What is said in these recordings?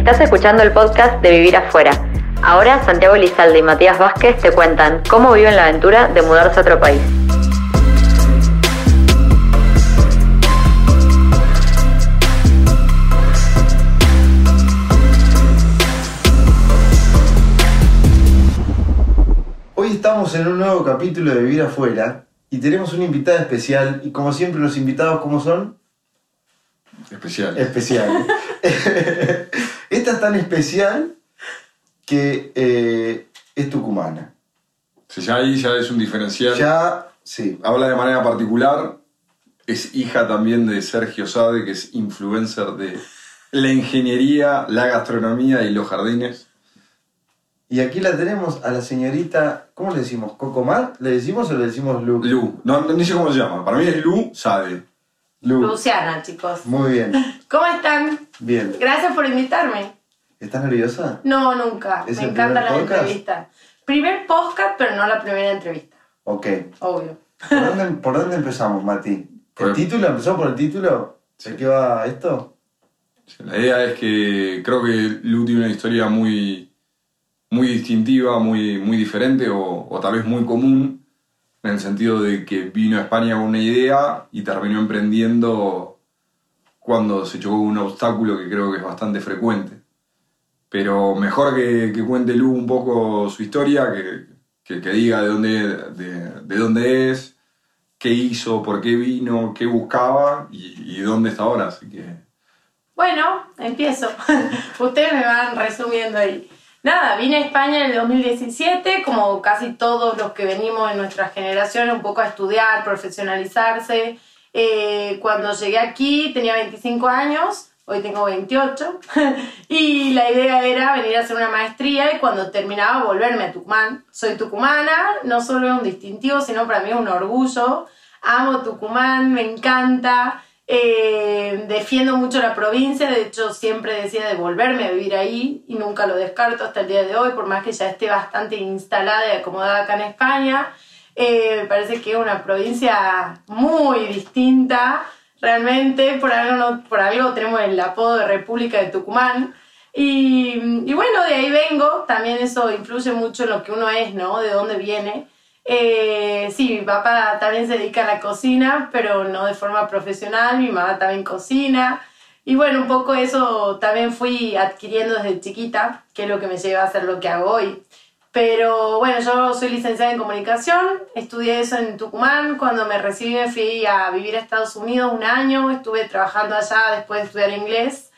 Estás escuchando el podcast de Vivir Afuera. Ahora Santiago Lizalde y Matías Vázquez te cuentan cómo viven la aventura de mudarse a otro país. Hoy estamos en un nuevo capítulo de Vivir Afuera y tenemos una invitada especial y como siempre los invitados, ¿cómo son? Especial. Especial. Esta es tan especial que eh, es tucumana. Si ya ahí ya es un diferencial. Ya, sí. Habla de manera particular. Es hija también de Sergio Sade, que es influencer de la ingeniería, la gastronomía y los jardines. Y aquí la tenemos a la señorita, ¿cómo le decimos? ¿Cocomar? ¿Le decimos o le decimos Lu? Lu. No, no, ni sé cómo se llama. Para mí es Lu Sade. Lu. Luciana, chicos. Muy bien. ¿Cómo están? Bien. Gracias por invitarme. ¿Estás nerviosa? No, nunca. ¿Es Me el encantan primer las podcast? entrevistas. Primer podcast, pero no la primera entrevista. Ok. Obvio. ¿Por dónde, por dónde empezamos, Mati? ¿El Por- título? ¿Empezamos por el título? ¿De qué va esto? La idea es que creo que Lu tiene una historia muy, muy distintiva, muy, muy diferente o, o tal vez muy común, en el sentido de que vino a España con una idea y terminó emprendiendo cuando se chocó un obstáculo que creo que es bastante frecuente. Pero mejor que, que cuente Lu un poco su historia, que, que- que diga de dónde, de, de dónde es, qué hizo, por qué vino, qué buscaba y, y dónde está ahora. Así que Bueno, empiezo. Ustedes me van resumiendo ahí. Nada, vine a España en el 2017, como casi todos los que venimos en nuestra generación, un poco a estudiar, profesionalizarse. Eh, cuando llegué aquí tenía 25 años, hoy tengo 28, y la idea era venir a hacer una maestría y cuando terminaba volverme a Tucumán. Soy tucumana, no solo es un distintivo, sino para mí es un orgullo. Amo Tucumán, me encanta. Eh, defiendo mucho la provincia, de hecho siempre decía de volverme a vivir ahí y nunca lo descarto hasta el día de hoy, por más que ya esté bastante instalada y acomodada acá en España. Eh, me parece que es una provincia muy distinta, realmente, por algo, por algo tenemos el apodo de República de Tucumán. Y, y bueno, de ahí vengo, también eso influye mucho en lo que uno es, ¿no? De dónde viene. Eh, sí, mi papá también se dedica a la cocina, pero no de forma profesional, mi mamá también cocina. Y bueno, un poco eso también fui adquiriendo desde chiquita, que es lo que me lleva a hacer lo que hago hoy. Pero bueno, yo soy licenciada en comunicación, estudié eso en Tucumán, cuando me recibí me fui a vivir a Estados Unidos un año, estuve trabajando allá después de estudiar inglés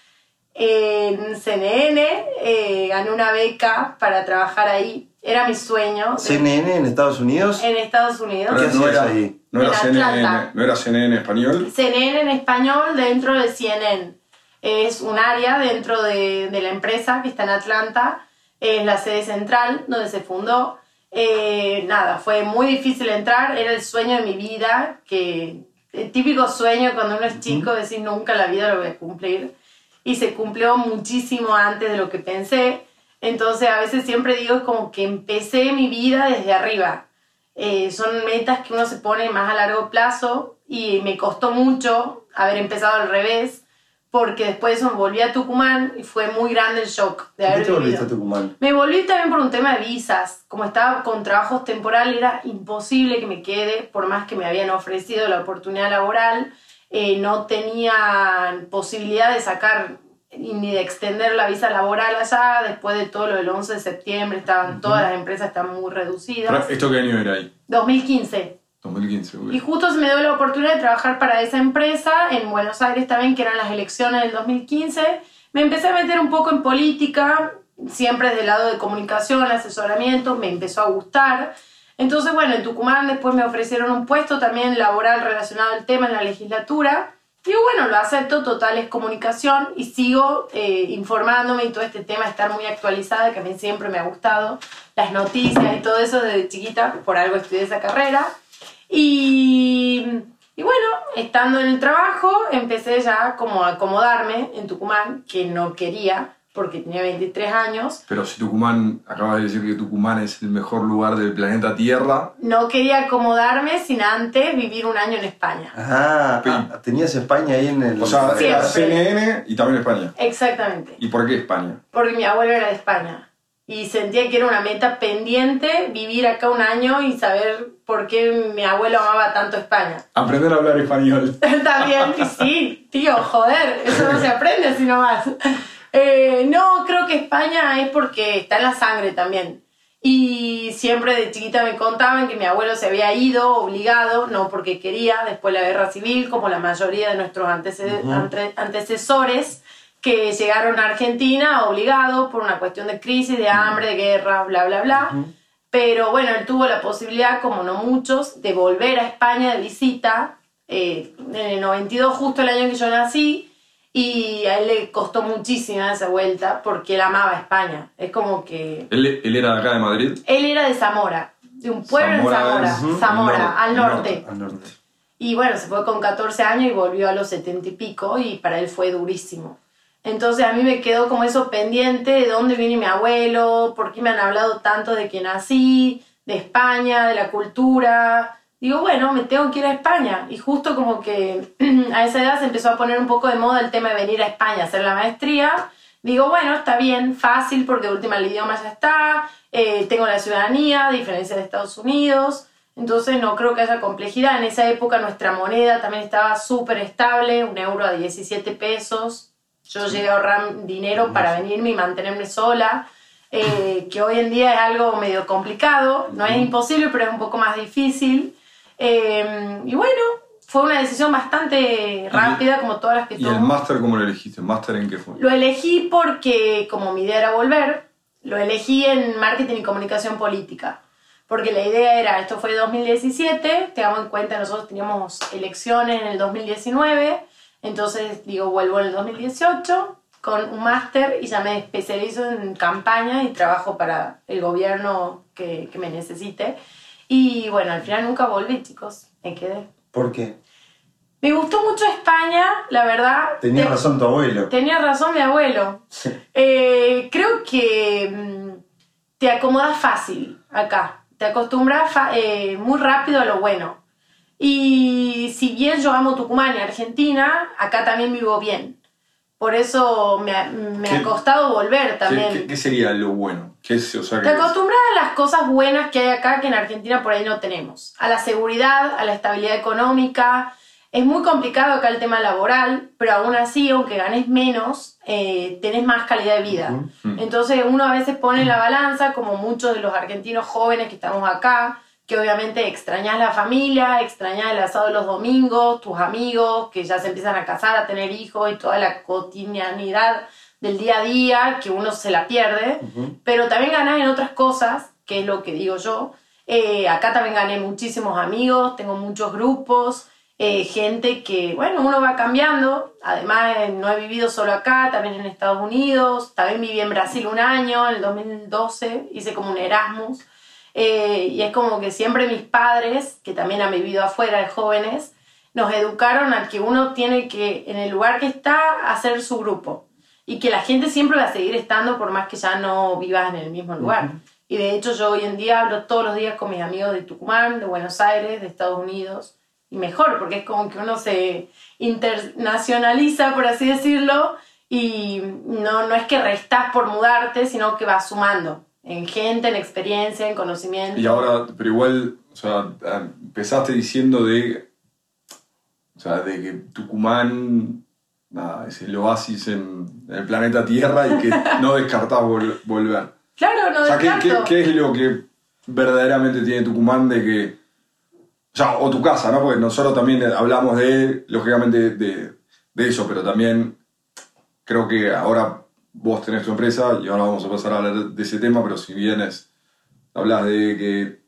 en CNN, eh, gané una beca para trabajar ahí, era mi sueño. CNN en Estados Unidos. En Estados Unidos. ¿Qué no era, ahí? no era CNN, no era CNN español. CNN en español dentro de CNN. Es un área dentro de, de la empresa que está en Atlanta, es la sede central donde se fundó. Eh, nada, fue muy difícil entrar, era el sueño de mi vida, que el típico sueño cuando uno es chico, decir nunca la vida lo voy a cumplir. Y se cumplió muchísimo antes de lo que pensé. Entonces a veces siempre digo como que empecé mi vida desde arriba. Eh, son metas que uno se pone más a largo plazo y me costó mucho haber empezado al revés porque después de eso volví a Tucumán y fue muy grande el shock de ¿Por qué haber te volviste vivido. a Tucumán? Me volví también por un tema de visas. Como estaba con trabajos temporales, era imposible que me quede, por más que me habían ofrecido la oportunidad laboral. eh, no tenía posibilidad de sacar ni de extender la visa laboral allá. Después de todo lo del 11 de septiembre, estaban todas las empresas están muy reducidas. ¿Esto qué año era ahí? 2015. 2015. ok. Y justo se me dio la oportunidad de trabajar para esa empresa en Buenos Aires también, que eran las elecciones del 2015. Me empecé a meter un poco en política, siempre desde el lado de comunicación, asesoramiento, me empezó a gustar. Entonces, bueno, en Tucumán después me ofrecieron un puesto también laboral relacionado al tema en la legislatura. Digo, bueno, lo acepto, total es comunicación y sigo eh, informándome y todo este tema, estar muy actualizada, que a mí siempre me ha gustado, las noticias y todo eso desde chiquita, por algo estudié esa carrera. Y, y bueno, estando en el trabajo, empecé ya como a acomodarme en Tucumán, que no quería. Porque tenía 23 años. Pero si Tucumán, acabas de decir que Tucumán es el mejor lugar del planeta Tierra. No quería acomodarme sin antes vivir un año en España. Ah, ah, tenías España ahí en el... O sea, Siempre. CNN y también España. Exactamente. ¿Y por qué España? Porque mi abuelo era de España. Y sentía que era una meta pendiente vivir acá un año y saber por qué mi abuelo amaba tanto España. Aprender a hablar español. También, y sí, tío, joder, eso no se aprende así nomás. Eh, no, creo que España es porque está en la sangre también. Y siempre de chiquita me contaban que mi abuelo se había ido obligado, no porque quería, después de la guerra civil, como la mayoría de nuestros antece- ante- antecesores que llegaron a Argentina obligados por una cuestión de crisis, de hambre, de guerra, bla, bla, bla. Pero bueno, él tuvo la posibilidad, como no muchos, de volver a España de visita eh, en el 92, justo el año que yo nací, y a él le costó muchísimo esa vuelta porque él amaba España. Es como que Él, él era de acá de Madrid. él era de Zamora, de un pueblo Zamora en Zamora. Zamora, norte. Al norte. Y bueno, se fue con 14 años y volvió a los 70 y pico y para él fue durísimo. Entonces a mí me quedó como eso pendiente de dónde viene mi abuelo, por qué me han hablado tanto de que nací, de España, de la cultura. Digo, bueno, me tengo que ir a España. Y justo como que a esa edad se empezó a poner un poco de moda el tema de venir a España a hacer la maestría. Digo, bueno, está bien, fácil, porque de última el idioma ya está, eh, tengo la ciudadanía, a diferencia de Estados Unidos. Entonces no creo que haya complejidad. En esa época nuestra moneda también estaba súper estable, un euro a 17 pesos. Yo llegué a ahorrar dinero para venirme y mantenerme sola, eh, que hoy en día es algo medio complicado. No es imposible, pero es un poco más difícil. Eh, y bueno, fue una decisión bastante rápida, como todas las que ¿Y el tomo. máster cómo lo elegiste? ¿Máster en qué fue? Lo elegí porque, como mi idea era volver, lo elegí en marketing y comunicación política. Porque la idea era, esto fue 2017, tengamos en cuenta, nosotros teníamos elecciones en el 2019, entonces digo, vuelvo en el 2018 con un máster y ya me especializo en campaña y trabajo para el gobierno que, que me necesite. Y bueno, al final nunca volví, chicos, me quedé. ¿Por qué? Me gustó mucho España, la verdad. Tenía Te- razón tu abuelo. Tenía razón mi abuelo. Eh, creo que mm, te acomodas fácil acá. Te acostumbras eh, muy rápido a lo bueno. Y si bien yo amo Tucumán y Argentina, acá también vivo bien. Por eso me ha, me ha ¿Qué- costado volver ¿Qué, también. qué- qué sería lo bueno? ¿Qué es, o sea, Te acostumbras a las cosas buenas que hay acá que en Argentina por ahí no tenemos. A la seguridad, a la estabilidad económica. Es muy complicado acá el tema laboral, pero aún así, aunque ganes menos, eh, tenés más calidad de vida. Entonces uno a veces pone la balanza, como muchos de los argentinos jóvenes que estamos acá, que obviamente extrañas la familia, extrañas el asado de los domingos, tus amigos que ya se empiezan a casar, a tener hijos y toda la cotidianidad del día a día que uno se la pierde, pero también ganas en otras cosas, que es lo que digo yo. Eh, acá también gané muchísimos amigos, tengo muchos grupos, eh, gente que, bueno, uno va cambiando. Además, eh, no he vivido solo acá, también en Estados Unidos, también viví en Brasil un año, en el 2012, hice como un Erasmus. Eh, y es como que siempre mis padres, que también han vivido afuera de jóvenes, nos educaron a que uno tiene que, en el lugar que está, hacer su grupo. Y que la gente siempre va a seguir estando por más que ya no vivas en el mismo lugar. Y de hecho yo hoy en día hablo todos los días con mis amigos de Tucumán, de Buenos Aires, de Estados Unidos. Y mejor, porque es como que uno se internacionaliza, por así decirlo, y no, no es que restás por mudarte, sino que vas sumando en gente, en experiencia, en conocimiento. Y ahora, pero igual, o sea, empezaste diciendo de, o sea, de que Tucumán, nada, es el oasis en, en el planeta Tierra y que no descartás vol- volver. Claro, no O sea, ¿qué, qué, es lo que verdaderamente tiene Tucumán de que, o sea, o tu casa, ¿no? Porque nosotros también hablamos de, lógicamente, de, de eso, pero también creo que ahora vos tenés tu empresa y ahora vamos a pasar a hablar de ese tema, pero si vienes, hablas de que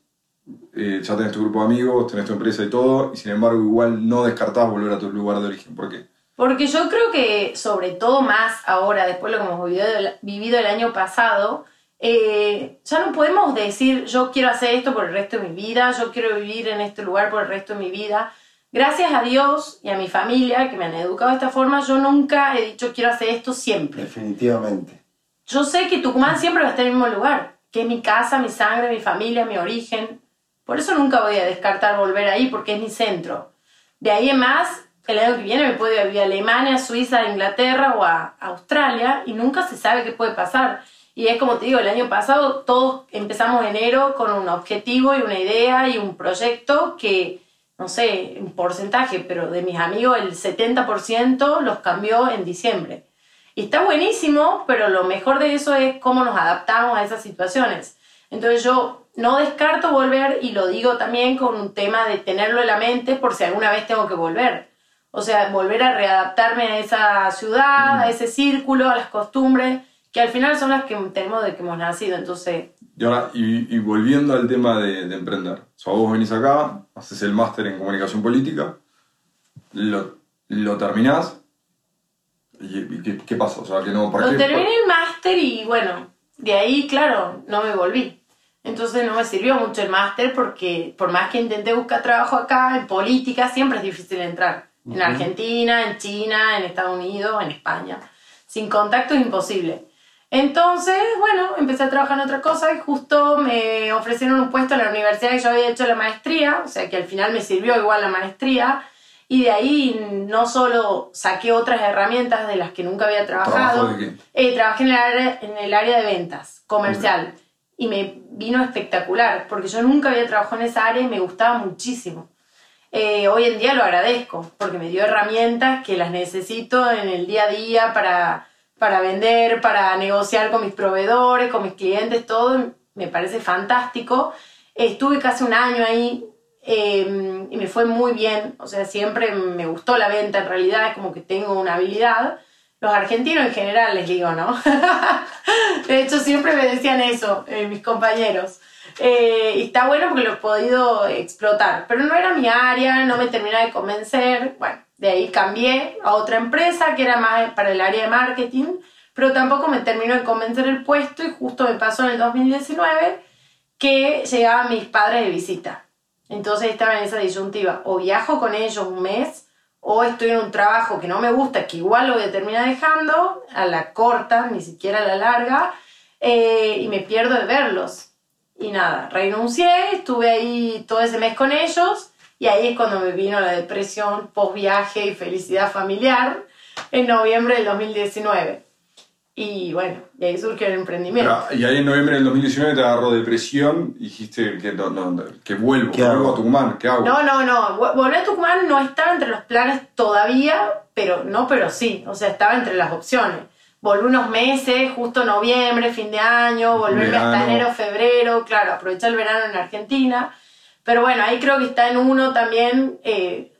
eh, ya tenés tu grupo de amigos, tenés tu empresa y todo, y sin embargo igual no descartás volver a tu lugar de origen. ¿Por qué? Porque yo creo que, sobre todo más ahora, después de lo que hemos vivido, vivido el año pasado, eh, ya no podemos decir yo quiero hacer esto por el resto de mi vida, yo quiero vivir en este lugar por el resto de mi vida. Gracias a Dios y a mi familia que me han educado de esta forma, yo nunca he dicho quiero hacer esto siempre. Definitivamente. yo sé que Tucumán siempre va a estar en el mismo lugar, que es mi casa, mi sangre, mi familia, mi origen. Por eso nunca voy a descartar volver ahí, porque es mi centro. De ahí en más, el año que viene me puedo ir a Alemania, Suiza, Inglaterra o a Australia y nunca se sabe qué puede pasar. Y es como te digo, el año pasado todos empezamos enero con un objetivo y una idea y un proyecto que, no sé, un porcentaje, pero de mis amigos el 70% los cambió en diciembre. Y está buenísimo, pero lo mejor de eso es cómo nos adaptamos a esas situaciones. Entonces yo no descarto volver y lo digo también con un tema de tenerlo en la mente por si alguna vez tengo que volver. O sea, volver a readaptarme a esa ciudad, a ese círculo, a las costumbres, que al final son las que tenemos de que hemos nacido. Entonces, Y ahora, y, y volviendo al tema de, de emprender. O sea, vos venís acá, haces el máster en comunicación política, lo, lo terminás, y, y ¿qué, qué pasa? O sea, que no, ¿para Lo qué? terminé el máster y bueno, de ahí, claro, no me volví. Entonces no me sirvió mucho el máster porque por más que intenté buscar trabajo acá, en política siempre es difícil entrar. En Argentina, en China, en Estados Unidos, en España. Sin contacto es imposible. Entonces, bueno, empecé a trabajar en otra cosa y justo me ofrecieron un puesto en la universidad que yo había hecho la maestría, o sea que al final me sirvió igual la maestría. Y de ahí no solo saqué otras herramientas de las que nunca había trabajado, eh, trabajé en el, área, en el área de ventas, comercial, y me vino espectacular, porque yo nunca había trabajado en esa área y me gustaba muchísimo. Eh, hoy en día lo agradezco, porque me dio herramientas que las necesito en el día a día para, para vender, para negociar con mis proveedores, con mis clientes, todo me parece fantástico. Estuve casi un año ahí eh, y me fue muy bien, o sea, siempre me gustó la venta, en realidad es como que tengo una habilidad. Los argentinos en general les digo, ¿no? de hecho, siempre me decían eso, eh, mis compañeros. Eh, y está bueno porque lo he podido explotar, pero no era mi área, no me terminaba de convencer. Bueno, de ahí cambié a otra empresa que era más para el área de marketing, pero tampoco me terminó de convencer el puesto y justo me pasó en el 2019 que llegaban mis padres de visita. Entonces estaba en esa disyuntiva, o viajo con ellos un mes, o estoy en un trabajo que no me gusta, que igual lo voy a terminar dejando, a la corta, ni siquiera a la larga, eh, y me pierdo de verlos. Y nada, renuncié, estuve ahí todo ese mes con ellos, y ahí es cuando me vino la depresión post viaje y felicidad familiar en noviembre del 2019. Y bueno, y ahí surgió el emprendimiento. Pero, y ahí en noviembre del 2019 te agarró depresión y dijiste que, no, no, que vuelvo, ¿Qué vuelvo a Tucumán, ¿qué hago? No, no, no. Vol- Volver a Tucumán no estaba entre los planes todavía, pero no, pero sí. O sea, estaba entre las opciones. Volví unos meses, justo noviembre, fin de año, volverme hasta enero, febrero, claro, aprovechar el verano en Argentina. Pero bueno, ahí creo que está en uno también eh,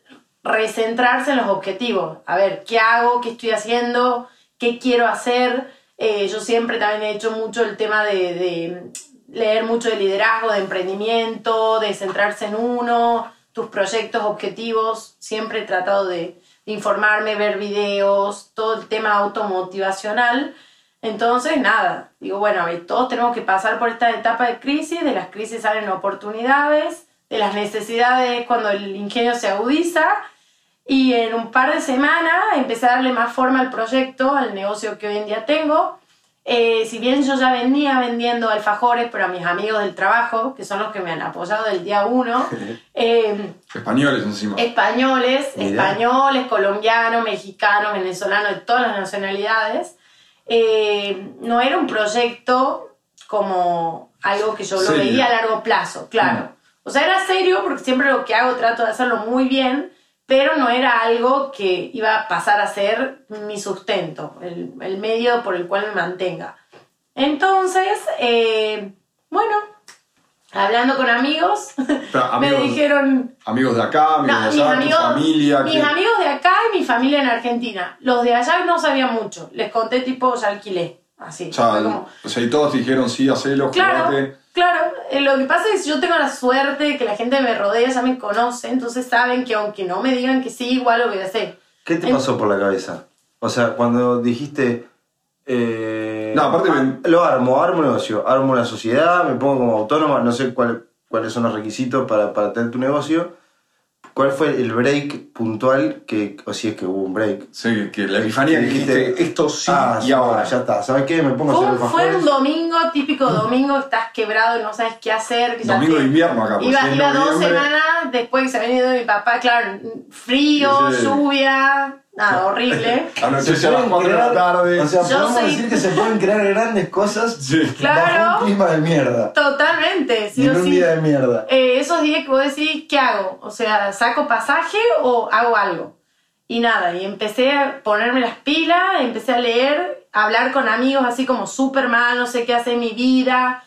recentrarse en los objetivos. A ver, ¿qué hago? ¿Qué estoy haciendo? ¿Qué quiero hacer? Eh, yo siempre también he hecho mucho el tema de, de leer mucho de liderazgo, de emprendimiento, de centrarse en uno, tus proyectos, objetivos. Siempre he tratado de informarme, ver videos, todo el tema automotivacional. Entonces, nada, digo, bueno, a ver, todos tenemos que pasar por esta etapa de crisis, de las crisis salen oportunidades, de las necesidades cuando el ingenio se agudiza. Y en un par de semanas empecé a darle más forma al proyecto, al negocio que hoy en día tengo. Eh, si bien yo ya venía vendiendo alfajores, pero a mis amigos del trabajo, que son los que me han apoyado del día uno, eh, Españoles encima. españoles, españoles, colombianos, mexicanos, venezolanos, de todas las nacionalidades. Eh, no era un proyecto como algo que yo lo Serio. veía a largo plazo, claro. O sea, era serio porque siempre lo que hago trato de hacerlo muy bien, pero no era algo que iba a pasar a ser mi sustento, el, el medio por el cual me mantenga. Entonces, eh, bueno, hablando con amigos, Pero, me amigos, dijeron, amigos de acá, amigos no, de allá, tu amigos, familia. mis que- amigos de acá y mi familia en Argentina. Los de allá no sabían mucho. Les conté tipo, ya alquilé. Así. o, sea, Fue como- o sea, y todos dijeron, sí, hacelo, Claro, jugate. Claro. Eh, lo que pasa es que yo tengo la suerte de que la gente me rodea, ya me conoce, entonces saben que aunque no me digan que sí, igual lo voy a hacer. ¿Qué te En- pasó por la cabeza? O sea, cuando dijiste. eh, No, aparte ah, ven- Lo armo, armo un negocio, armo una sociedad, me pongo como autónoma, no sé cuál- cuáles son los requisitos para, para tener tu negocio. ¿Cuál fue el break puntual que, o si es que hubo un break? Sí, que la epifanía que dijiste, esto sí ah, y ahora. Ya está, ¿sabes qué? Me pongo a hacer fue un domingo, típico domingo, estás quebrado y no sabes qué hacer. Domingo de invierno acá, pues, Iba, iba dos semanas después que se había ido mi papá, claro, frío, Sí, sí. lluvia, nada, horrible. A las pueden 4 de la tarde. O sea, Yo podemos soy- decir que se pueden crear grandes cosas Sí. Claro. bajo un clima de mierda. Totalmente, Y en o un sí. día de mierda. Eh, esos días que vos decís, ¿qué hago? O sea, ¿saco pasaje o hago algo? Y nada, y empecé a ponerme las pilas, empecé a leer, a hablar con amigos así como súper mal, no sé qué hacer en mi vida.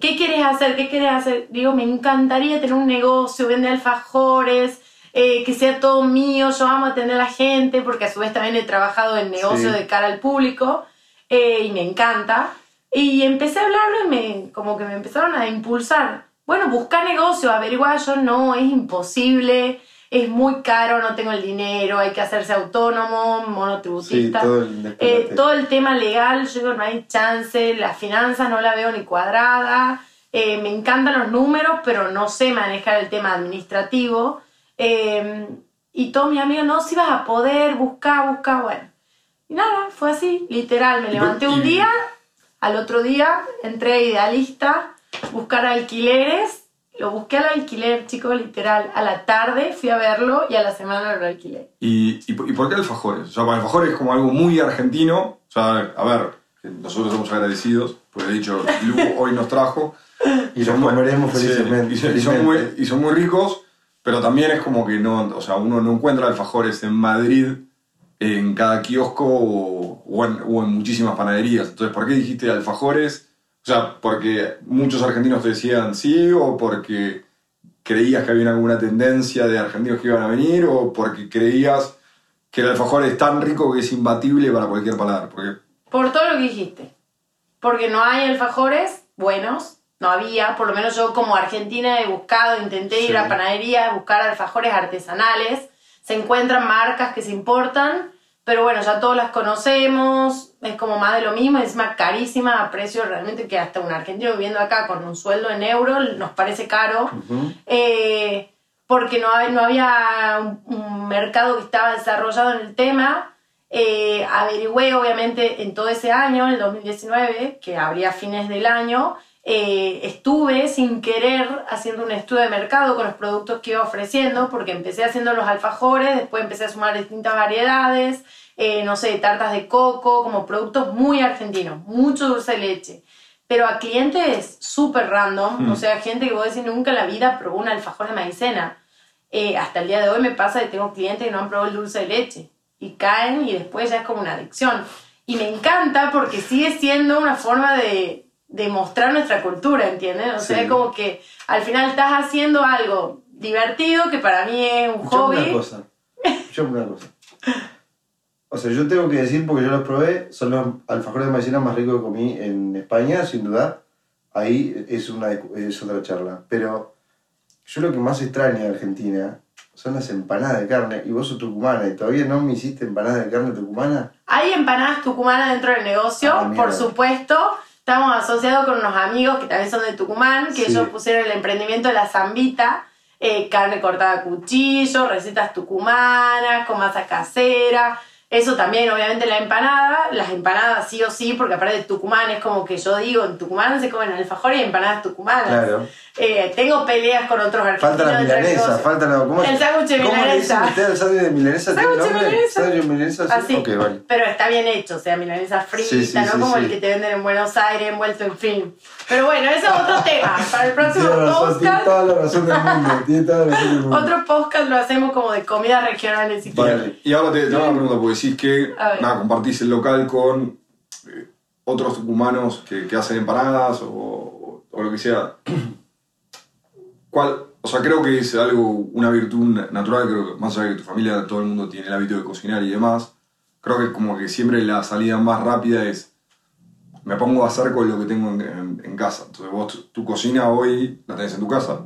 ¿Qué quieres hacer? ¿Qué quieres hacer? Digo, me encantaría tener un negocio, vender alfajores, eh, que sea todo mío, yo amo atender a la gente, porque a su vez también he trabajado en negocios Sí. de cara al público eh, y me encanta. Y empecé a hablarlo y me, como que me empezaron a impulsar. Bueno, busca negocio, averiguar, yo no, es imposible, es muy caro, no tengo el dinero, hay que hacerse autónomo, Sí, monotributista. todo el Eh, todo el tema legal, yo digo, no hay chance, las finanzas no la veo ni cuadrada, eh, me encantan los números, pero no sé manejar el tema administrativo. Eh, y todos mis amigos, no, si vas a poder, buscar, buscar, bueno. Y nada, fue así, literal, me levanté un día, al otro día entré a Idealista, buscar alquileres, lo busqué al alquiler, chicos, literal, a la tarde fui a verlo y a la semana lo alquilé. ¿Y, y, por- y por qué alfajores? O sea, para alfajores es como algo muy argentino. O sea, a ver, nosotros somos agradecidos, porque de hecho, Lu hoy nos trajo. Y los comeremos sí, felizmente. y, son, y son muy, y son muy ricos, pero también es como que no, o sea, uno no encuentra alfajores en Madrid en cada kiosco o, en muchísimas panaderías. Entonces, ¿por qué dijiste alfajores? O sea, porque muchos argentinos te decían sí, o porque creías que había alguna tendencia de argentinos que iban a venir, o porque creías que el alfajor es tan rico que es imbatible para cualquier paladar. Porque Por todo lo que dijiste. Porque no hay alfajores buenos, no había, por lo menos yo como argentina he buscado, intenté ir a panaderías, buscar alfajores artesanales, se encuentran marcas que se importan, pero bueno, ya todos las conocemos, es como más de lo mismo, es más carísima a precio realmente que hasta un argentino viviendo acá con un sueldo en euro nos parece caro. Eh, porque no, hay- no había un, un mercado que estaba desarrollado en el tema. Eh, averigüé, obviamente, en todo ese año, en el 2019, que habría fines del año, eh, estuve sin querer haciendo un estudio de mercado con los productos que iba ofreciendo, porque empecé haciendo los alfajores, después empecé a sumar distintas variedades, eh, no sé, tartas de coco, como productos muy argentinos, mucho dulce de leche. Pero a clientes súper random, Mm. o sea, gente que vos decís nunca en la vida probó un alfajor de maicena. Eh, hasta el día de hoy me pasa que tengo clientes que no han probado el dulce de leche y caen y después ya es como una adicción. Y me encanta porque sigue siendo una forma de, de mostrar nuestra cultura, ¿entiendes? O sea, Sí. es como que al final estás haciendo algo divertido que para mí es un Escuchame hobby. una cosa. Escuchame una cosa. O sea, yo tengo que decir, porque yo los probé, son los alfajores de maicena más ricos que comí en España, sin duda. Ahí es, una, es otra charla. Pero yo lo que más extraño de Argentina son las empanadas de carne. Y vos sos tucumana y todavía no me hiciste empanadas de carne tucumana. Hay empanadas tucumanas dentro del negocio, Ah, por supuesto. Estamos asociados con unos amigos que también son de Tucumán, que Sí. ellos pusieron el emprendimiento de la zambita, eh, carne cortada a cuchillo, recetas tucumanas, con masa casera. Eso también, obviamente, la empanada. Las empanadas sí o sí, porque aparte de Tucumán es como que yo digo, en Tucumán se comen alfajor y empanadas tucumanas. Claro. Eh, tengo peleas con otros argentinos. Falta la milanesa, falta la. ¿cómo, El sándwich de ¿Cómo le dicen milanesa. ustedes al sándwich de milanesa? ¿Tiene Sándwich de milanesa. ¿Sándwich de milanesa? Sí. Así. Ok, vale. Pero está bien hecho, o sea, milanesa frita, Sí, sí, no sí, como el que te venden en Buenos Aires envuelto en film. Pero bueno, eso es otro tema. Para el próximo Tiene razón, tiene podcast, toda la razón del mundo. Tiene toda la razón del mundo. otro podcast lo hacemos como de comidas regionales si Vale. Y ahora te, te hago una pregunta, porque decís que nada, compartís el local con eh, otros tucumanos que, que hacen empanadas o, o lo que sea. ¿Cuál? O sea, creo que es algo, una virtud na- natural, creo que más allá de que tu familia, todo el mundo tiene el hábito de cocinar y demás, creo que como que siempre la salida más rápida es me pongo a hacer con lo que tengo en, en- en casa. Entonces vos, tu, tu cocina hoy la tenés en tu casa,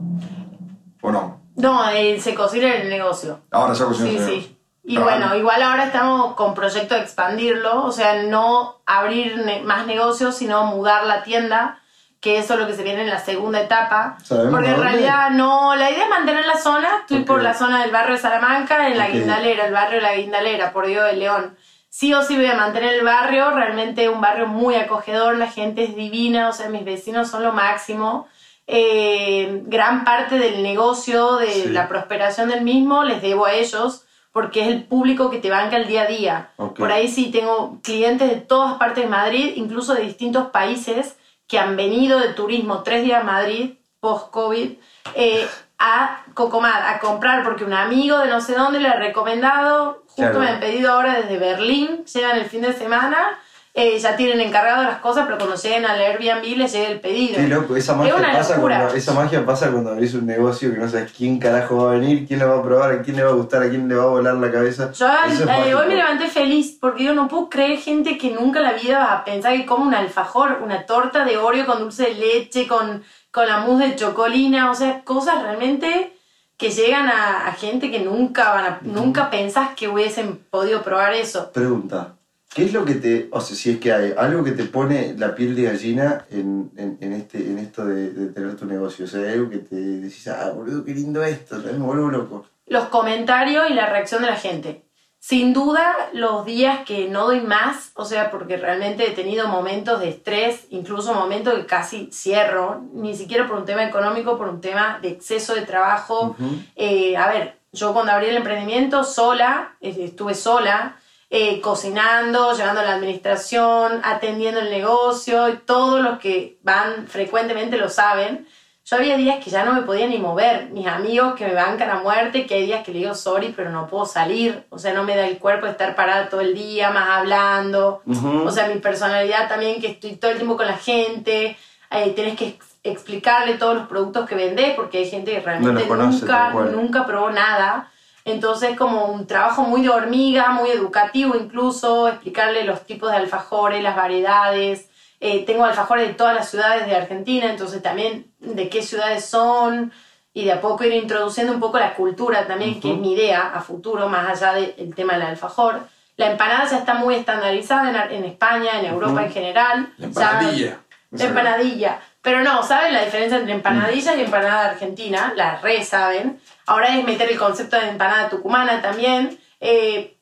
¿o no? No, eh, se cocina en el negocio. Ahora ya cocinas Sí, en el sí. negocio. Y Ah, bueno, igual ahora estamos con proyecto de expandirlo, o sea, no abrir ne- más negocios, sino mudar la tienda, que eso es lo que se viene en la segunda etapa. ¿Sabemos Porque en realidad no, la idea es mantener la zona, estoy Ok. por la zona del barrio de Salamanca, en la. Guindalera, el barrio de la Guindalera, por Dios de León. Sí o sí voy a mantener el barrio, realmente un barrio muy acogedor, la gente es divina, o sea, mis vecinos son lo máximo. Eh, gran parte del negocio, de Sí. la prosperación del mismo, les debo a ellos, porque es el público que te banca el día a día. Por ahí sí tengo clientes de todas partes de Madrid, incluso de distintos países, que han venido de turismo tres días a Madrid, post-COVID, eh, a Cocomar, a comprar, porque un amigo de no sé dónde le ha recomendado, justo Claro. me han pedido ahora desde Berlín, llegan el fin de semana, eh, ya tienen encargado las cosas, pero cuando lleguen al Airbnb les llega el pedido. Qué loco, esa magia, una pasa locura. cuando, esa magia pasa cuando abrís un negocio que no sabes quién carajo va a venir, quién la va a probar, a quién le va a gustar, a quién le va a volar la cabeza. Yo es eh, hoy me levanté feliz porque yo no puedo creer gente que nunca en la vida va a pensar que come un alfajor, una torta de Oreo con dulce de leche, con, con la mousse de chocolina, o sea, cosas realmente que llegan a, a gente que nunca van a, nunca pensás que hubiesen podido probar eso. Pregunta, ¿qué es lo que te, o sea, si es que hay algo que te pone la piel de gallina en, en, en este, en esto de, de tener tu negocio? O sea, hay algo que te decís, ah, boludo, qué lindo esto, me vuelvo loco. los comentarios y la reacción de la gente. Sin duda, los días que no doy más, o sea, porque realmente he tenido momentos de estrés, incluso momentos que casi cierro, ni siquiera por un tema económico, por un tema de exceso de trabajo. Eh, a ver, yo cuando abrí el emprendimiento sola, estuve sola, eh, cocinando, llevando la administración, atendiendo el negocio, y todos los que van frecuentemente lo saben. Yo había días que ya no me podía ni mover. Mis amigos que me bancan a muerte, que hay días que le digo sorry, pero no puedo salir. O sea, no me da el cuerpo estar parada todo el día, más hablando. O sea, mi personalidad también, que estoy todo el tiempo con la gente. Eh, tienes que ex- explicarle todos los productos que vendés, porque hay gente que realmente conoce, nunca, nunca probó nada. Entonces, como un trabajo muy de hormiga, muy educativo incluso, explicarle los tipos de alfajores, las variedades. Eh, tengo alfajores de todas las ciudades de Argentina, entonces también de qué ciudades son y de a poco ir introduciendo un poco la cultura también, que es mi idea a futuro, más allá del tema del alfajor. La empanada ya está muy estandarizada en, España, en Europa en general. La Ya- empanadilla. la empanadilla. Pero no, ¿saben la diferencia entre empanadilla y empanada argentina? La re saben. Ahora es meter el concepto de empanada tucumana también. Eh,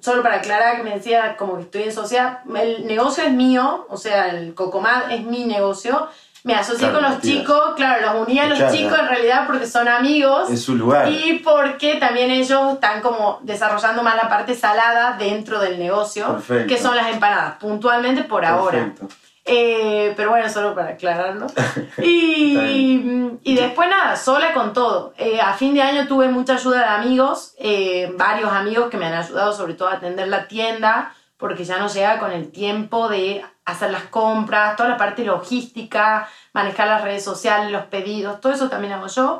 solo para aclarar que me decía como que estoy en sociedad, el negocio es mío, o sea, el Cocomad es mi negocio. Me asocié Claro, con los chicos, claro, los uní a los chicos en realidad porque son amigos. En su lugar. Y porque también ellos están como desarrollando más la parte salada dentro del negocio, Perfecto. que son las empanadas, puntualmente por ahora. Eh, pero bueno, solo para aclararlo. Y después nada, sola con todo. Eh, a fin de año tuve mucha ayuda de amigos, eh, varios amigos que me han ayudado sobre todo a atender la tienda, porque ya no llega con el tiempo de hacer las compras, toda la parte logística, manejar las redes sociales, los pedidos, todo eso también hago yo.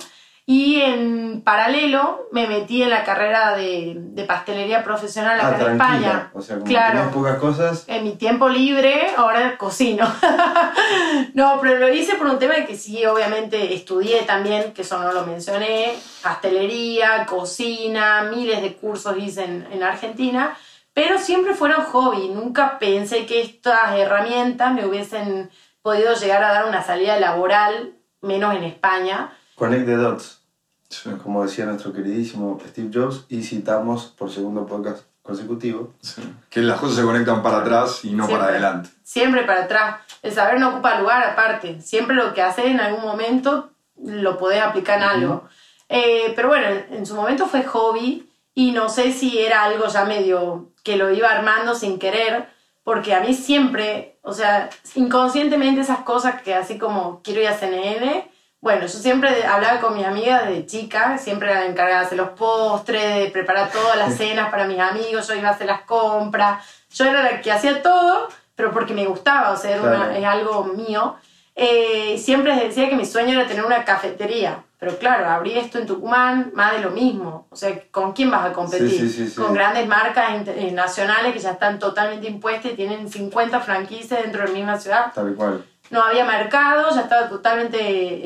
Y en paralelo me metí en la carrera de, de pastelería profesional acá Ah, en. España. O sea, como Claro. tenés pocas cosas, En mi tiempo libre, ahora cocino. no, pero lo hice por un tema que sí, obviamente estudié también, que eso no lo mencioné, pastelería, cocina, miles de cursos hice en, en Argentina, pero siempre fueron hobby. Nunca pensé que estas herramientas me hubiesen podido llegar a dar una salida laboral, menos en España. Connect the dots. Sí, Como decía nuestro queridísimo Steve Jobs, y citamos por segundo podcast consecutivo. sí. Que las cosas se conectan para atrás y no para adelante. Siempre para atrás. El saber no ocupa lugar aparte. Siempre lo que haces en algún momento lo podés aplicar en algo. Eh, pero bueno, en, en su momento fue hobby y no sé si era algo ya medio que lo iba armando sin querer, porque a mí siempre, o sea, inconscientemente esas cosas que así como quiero ir a CNN, bueno, yo siempre hablaba con mis amigas de chica, siempre era la encargada de hacer los postres, de preparar todas las cenas para mis amigos, yo iba a hacer las compras, yo era la que hacía todo, pero porque me gustaba, o sea, era una- es algo mío. Eh, siempre les decía que mi sueño era tener una cafetería, pero claro, abrí esto en Tucumán, más de lo mismo, o sea, ¿con quién vas a competir? Sí, sí, sí, sí. Con grandes marcas eh, nacionales que ya están totalmente impuestas y tienen 50 franquicias dentro de la misma ciudad Tal cual. No había mercado, ya estaba totalmente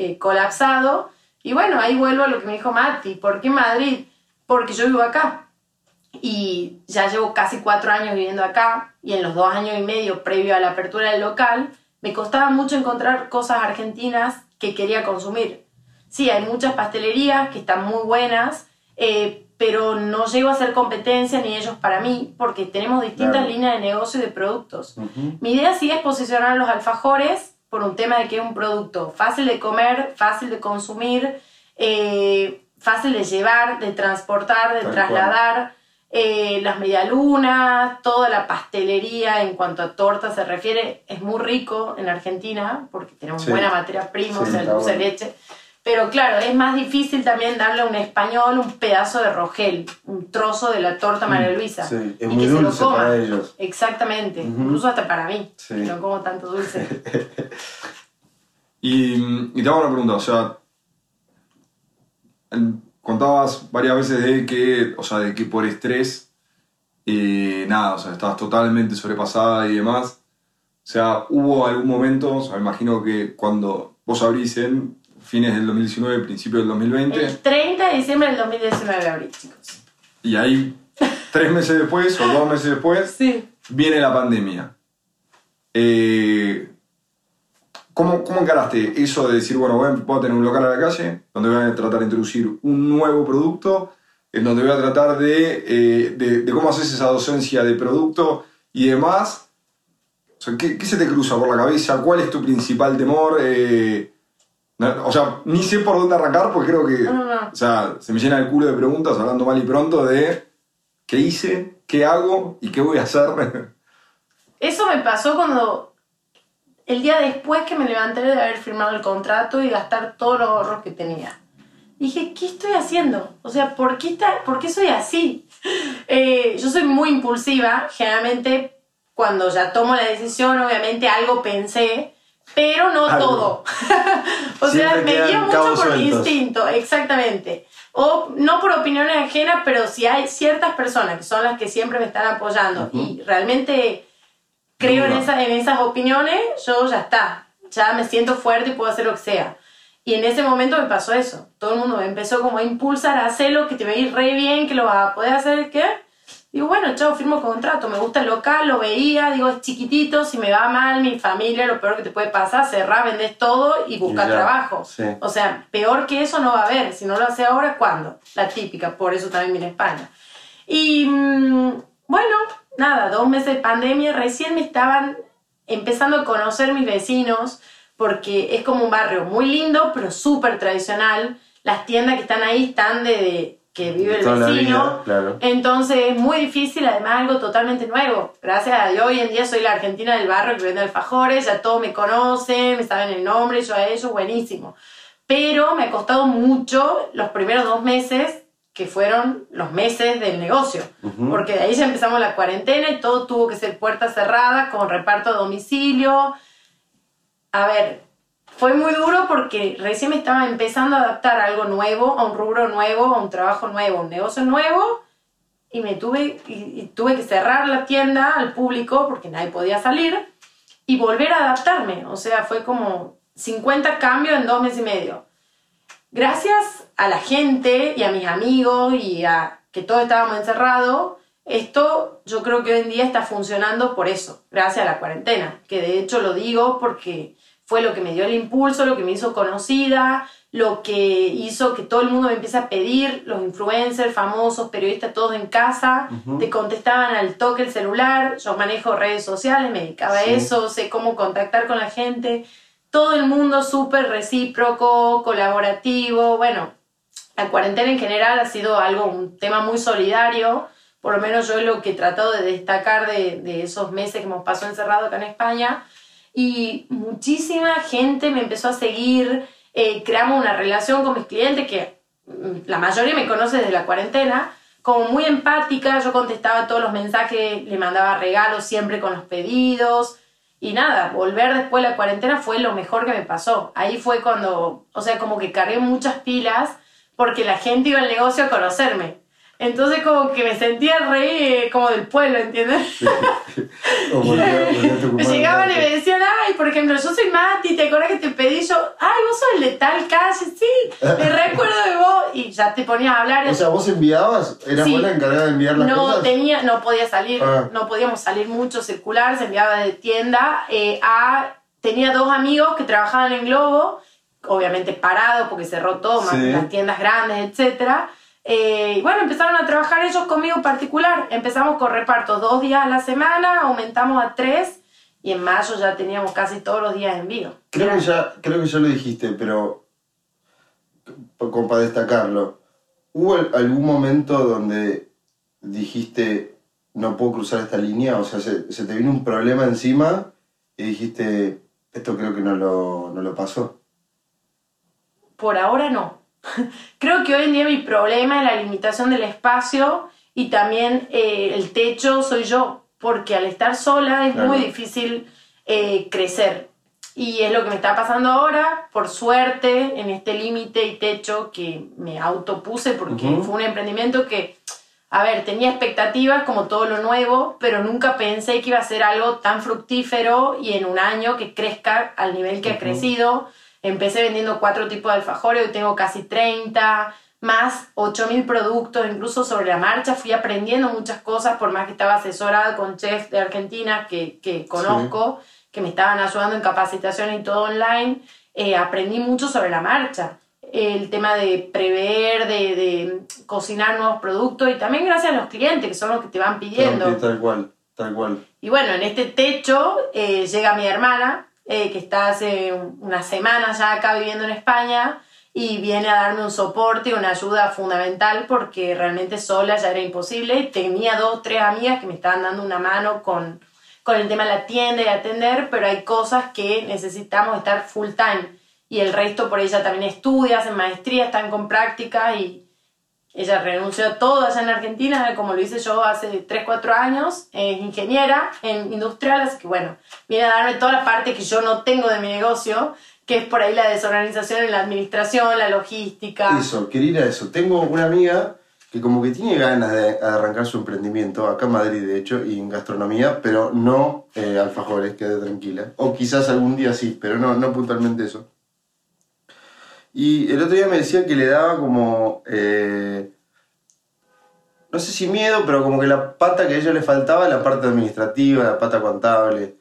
eh, colapsado. Y bueno, ahí vuelvo a lo que me dijo Mati, ¿por qué Madrid? Porque yo vivo acá. Y ya llevo casi cuatro años viviendo acá y en los dos años y medio previo a la apertura del local, me costaba mucho encontrar cosas argentinas que quería consumir. sí, hay muchas pastelerías que están muy buenas, eh, pero no llego a hacer competencia ni ellos para mí, porque tenemos distintas Claro. líneas de negocio y de productos. Ujú. Mi idea sí es posicionar los alfajores por un tema de que es un producto fácil de comer, fácil de consumir, eh, fácil de llevar, de transportar, de Tal trasladar. Eh, las medialunas, toda la pastelería en cuanto a torta se refiere, es muy rico en Argentina porque tenemos Sí. buena materia prima, Sí, o sea, dulce bueno. leche. Pero claro, es más difícil también darle a un español un pedazo de rogel, un trozo de la torta María Luisa. Mm, Sí, es y muy que se lo dulce coma. para ellos. Exactamente, incluso hasta para mí, Sí. que no como tanto dulce. Y, y te hago una pregunta, o sea, contabas varias veces de que, o sea, de que por estrés, eh, nada, o sea, estabas totalmente sobrepasada y demás. O sea, hubo algún momento, o sea, me imagino que cuando vos abrís en fines del 2019, principio del 2020, El 30 de diciembre del 2019 abrí, chicos. y ahí tres meses después o dos meses después, Sí. viene la pandemia. Eh, ¿cómo, ¿Cómo encaraste eso de decir, bueno, voy a, voy a tener un local a la calle donde voy a tratar de introducir un nuevo producto, en donde voy a tratar de, eh, de, de cómo haces esa docencia de producto y demás? O sea, ¿qué, qué se te cruza por la cabeza? ¿Cuál es tu principal temor? Eh, no, o sea, ni sé por dónde arrancar porque creo que No, no, no. o sea, se me llena el culo de preguntas hablando mal y pronto de qué hice, qué hago y qué voy a hacer. Eso me pasó cuando el día después que me levanté de haber firmado el contrato y gastar todos los ahorros que tenía. Dije, ¿qué estoy haciendo? O sea, ¿por qué, está- por qué soy así? Eh, yo soy muy impulsiva, generalmente cuando ya tomo la decisión, obviamente algo pensé, pero no Algo. todo. o sea, Siempre me quedan guío mucho por mi sueltos. instinto, exactamente. O no por opiniones ajenas, pero si hay ciertas personas que son las que siempre me están apoyando y realmente creo en, Duda. esa- en esas opiniones, yo ya está, ya me siento fuerte y puedo hacer lo que sea. Y en ese momento me pasó eso. Todo el mundo me empezó como a impulsar a hacerlo, que te va a ir re bien, que lo vas a poder hacer, ¿qué? Digo, bueno, chao, firmo contrato, me gusta el local, lo veía, digo, es chiquitito, si me va mal, mi familia, lo peor que te puede pasar, cerrar, vendés todo y buscar ya, trabajo. sí. O sea, peor que eso no va a haber. Si no lo hace ahora, ¿cuándo? La típica, por eso también vine a España. Y mm, bueno, nada, dos meses de pandemia, recién me estaban empezando a conocer mis vecinos, porque es como un barrio muy lindo, pero súper tradicional. Las tiendas que están ahí están de, de que vive el Toda vecino. vida, claro. Entonces es muy difícil, además algo totalmente nuevo. Gracias a Dios hoy en día soy la argentina del barrio que vende alfajores, ya todos me conocen, me saben el nombre, yo a ellos, buenísimo. Pero me ha costado mucho los primeros dos meses, que fueron los meses del negocio. Porque de ahí ya empezamos la cuarentena y todo tuvo que ser puerta cerrada, con reparto a domicilio. A ver, fue muy duro porque recién me estaba empezando a adaptar a algo nuevo, a un rubro nuevo, a un trabajo nuevo, a un negocio nuevo. Y me tuve, y, tuve que cerrar la tienda al público porque nadie podía salir y volver a adaptarme. O sea, fue como 50 cambios en dos meses y medio. Gracias a la gente y a mis amigos y a que todos estábamos encerrados, esto yo creo que hoy en día está funcionando por eso, gracias a la cuarentena, que de hecho lo digo porque fue lo que me dio el impulso, lo que me hizo conocida, lo que hizo que todo el mundo me empiece a pedir, los influencers, famosos, periodistas, todos en casa, te contestaban al toque el celular, yo manejo redes sociales, me dedicaba a eso, sé cómo contactar con la gente, todo el mundo súper recíproco, colaborativo, bueno, la cuarentena en general ha sido algo, un tema muy solidario, por lo menos yo es lo que he tratado de destacar de, de esos meses que hemos pasado encerrado acá en España, y muchísima gente me empezó a seguir, eh, creamos una relación con mis clientes que mm, la mayoría me conoce desde la cuarentena, como muy empática, yo contestaba todos los mensajes, le mandaba regalos siempre con los pedidos, y nada, volver después de la cuarentena fue lo mejor que me pasó. Ahí fue cuando, o sea, como que cargué muchas pilas porque la gente iba al negocio a conocerme. Entonces como que me sentía el rey eh, como del pueblo, ¿entiendes? O volver- volver a tu Me comando. llegaban y me decían, ay, por ejemplo, yo soy Mati, ¿te acuerdas que te pedí yo? Ay, vos sos el de tal calle, sí, me recuerdo de vos. Y ya te ponías a hablar. O sea, vos enviabas, eras Sí. buena encargada de enviar las no cosas. tenía, no podía salir, Ah. no podíamos salir mucho, circular, se enviaba de tienda eh, a... Tenía dos amigos que trabajaban en Globo obviamente parado porque cerró todo, Sí. las tiendas grandes, etcétera. Eh, y bueno, empezaron a trabajar ellos conmigo en particular. Empezamos con repartos dos días a la semana, aumentamos a tres y en mayo ya teníamos casi todos los días envío. Creo Era- que, ya, creo que ya lo dijiste, pero como para destacarlo, ¿hubo al- algún momento donde dijiste no puedo cruzar esta línea? O sea, se, se te vino un problema encima y dijiste esto creo que no lo, no lo pasó. Por ahora no. Creo que hoy en día mi problema es la limitación del espacio y también eh, el techo soy yo, porque al estar sola es Claro. muy difícil eh, crecer. Y es lo que me está pasando ahora, por suerte, en este límite y techo que me autopuse, porque Ujú. fue un emprendimiento que, a ver, tenía expectativas como todo lo nuevo, pero nunca pensé que iba a ser algo tan fructífero y en un año que crezca al nivel que ha Ujú. crecido. Empecé vendiendo cuatro tipos de alfajores, hoy tengo casi 30, más 8.000 productos, incluso sobre la marcha. Fui aprendiendo muchas cosas, por más que estaba asesorada con chefs de Argentina que, que conozco, que me estaban ayudando en capacitación y todo online. eh, aprendí mucho sobre la marcha. El tema de prever, de, de cocinar nuevos productos y también gracias a los clientes, que son los que te van pidiendo. Claro, tal cual, tal cual. Y bueno, en este techo eh, llega mi hermana, eh, que está hace unas semanas ya acá viviendo en España, y viene a darme un soporte y una ayuda fundamental porque realmente sola ya era imposible. Tenía dos, tres amigas que me estaban dando una mano con, con el tema de la tienda y atender, pero hay cosas que necesitamos estar full time. Y el resto por ella también estudia, hacen maestría, están con práctica y, ella renunció todo allá en Argentina, como lo hice yo hace 3, 4 años, es ingeniera en industrial, así que bueno, viene a darme toda la parte que yo no tengo de mi negocio, que es por ahí la desorganización en la administración, la logística. Eso, quería ir a eso. Tengo una amiga que como que tiene ganas de arrancar su emprendimiento, acá en Madrid de hecho, y en gastronomía, pero no eh, alfajores, quede tranquila. O quizás algún día sí, pero no, no puntualmente eso. Y el otro día me decía que le daba como, eh, no sé si miedo, pero como que la pata que a ella le faltaba, la parte administrativa, la pata contable.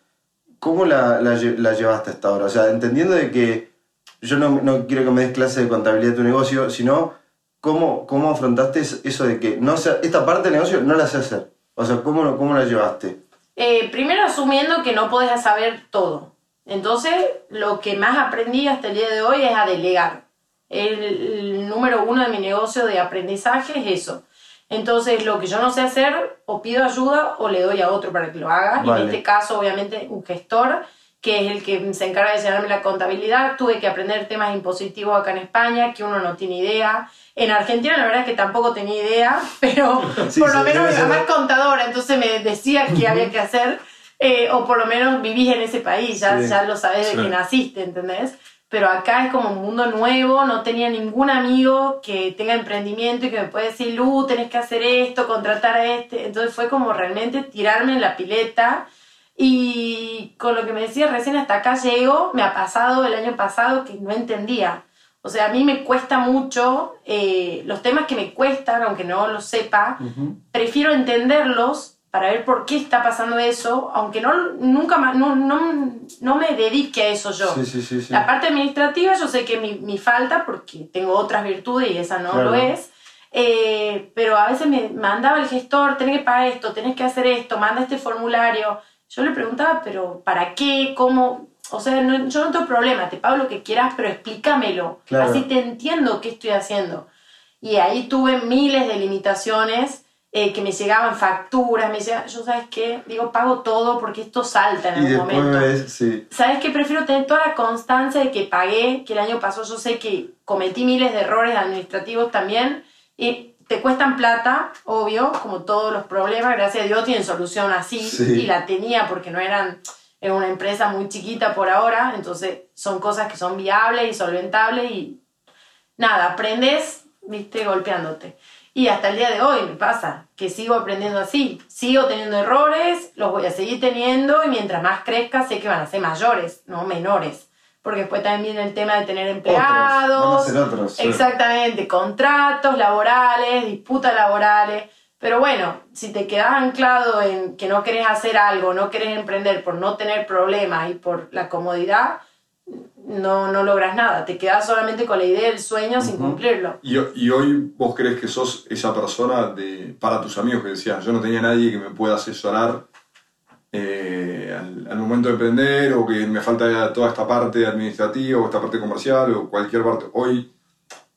¿Cómo la, la, lle- la llevaste hasta ahora? O sea, entendiendo de que yo no, no quiero que me des clase de contabilidad de tu negocio, sino cómo, cómo afrontaste es- eso de que no sé, esta parte del negocio no la sé hacer. O sea, ¿cómo, cómo la llevaste? Eh, primero asumiendo que no podés saber todo. Entonces, lo que más aprendí hasta el día de hoy es a delegar. El, el número uno de mi negocio de aprendizaje es eso. Entonces, lo que yo no sé hacer, o pido ayuda o le doy a otro para que lo haga. Y Vale. en este caso, obviamente, un gestor, que es el que se encarga de llenarme la contabilidad. Tuve que aprender temas impositivos acá en España, que uno no tiene idea. En Argentina, la verdad es que tampoco tenía idea, pero Sí, por sí, lo menos mi mamá es contadora, entonces me decía qué había que hacer. eh, o por lo menos vivís en ese país, ya, Sí. ya lo sabés de que naciste, ¿entendés? Pero acá es como un mundo nuevo, no tenía ningún amigo que tenga emprendimiento y que me pueda decir, Lu, tenés que hacer esto, contratar a este. Entonces fue como realmente tirarme en la pileta. Y con lo que me decía recién, hasta acá llego, me ha pasado el año pasado que no entendía. O sea, a mí me cuesta mucho, eh, los temas que me cuestan, aunque no los sepa, prefiero entenderlos para ver por qué está pasando eso, aunque no, nunca más, no, no, no me dedique a eso yo. Sí, sí, sí. sí. La parte administrativa yo sé que mi, mi falta porque tengo otras virtudes y esa no Claro. lo es. Eh, pero a veces me mandaba el gestor, tenés que pagar esto, tenés que hacer esto, manda este formulario. Yo le preguntaba, pero ¿para qué? ¿Cómo? O sea, no- yo no tengo problema, te pago lo que quieras, pero explícamelo. Claro. Así te entiendo qué estoy haciendo. Y ahí tuve miles de limitaciones eh, que me llegaban facturas, me llegaban, yo sabes qué, digo, pago todo porque esto salta en algún momento. ves, sí. ¿Sabes qué? Prefiero tener toda la constancia de que pagué, que el año pasado yo sé que cometí miles de errores administrativos también y te cuestan plata, obvio, como todos los problemas, gracias a Dios tienen solución así Sí. y la tenía porque no eran, era una empresa muy chiquita por ahora, entonces son cosas que son viables y solventables y nada, aprendes, viste, golpeándote. Y hasta el día de hoy me pasa que sigo aprendiendo así. Sigo teniendo errores, los voy a seguir teniendo y mientras más crezca sé que van a ser mayores, no menores. Porque después también viene el tema de tener Otros, van a empleados. ser otros. sí. Exactamente, contratos laborales, disputas laborales. Pero bueno, si te quedas anclado en que no querés hacer algo, no querés emprender por no tener problemas y por la comodidad, no, no logras nada. Te quedas solamente con la idea del sueño sin cumplirlo. Y, y hoy vos crees que sos esa persona de, para tus amigos que decías, yo no tenía nadie que me pueda asesorar eh, al, al momento de emprender o que me falta toda esta parte administrativa o esta parte comercial o cualquier parte. Hoy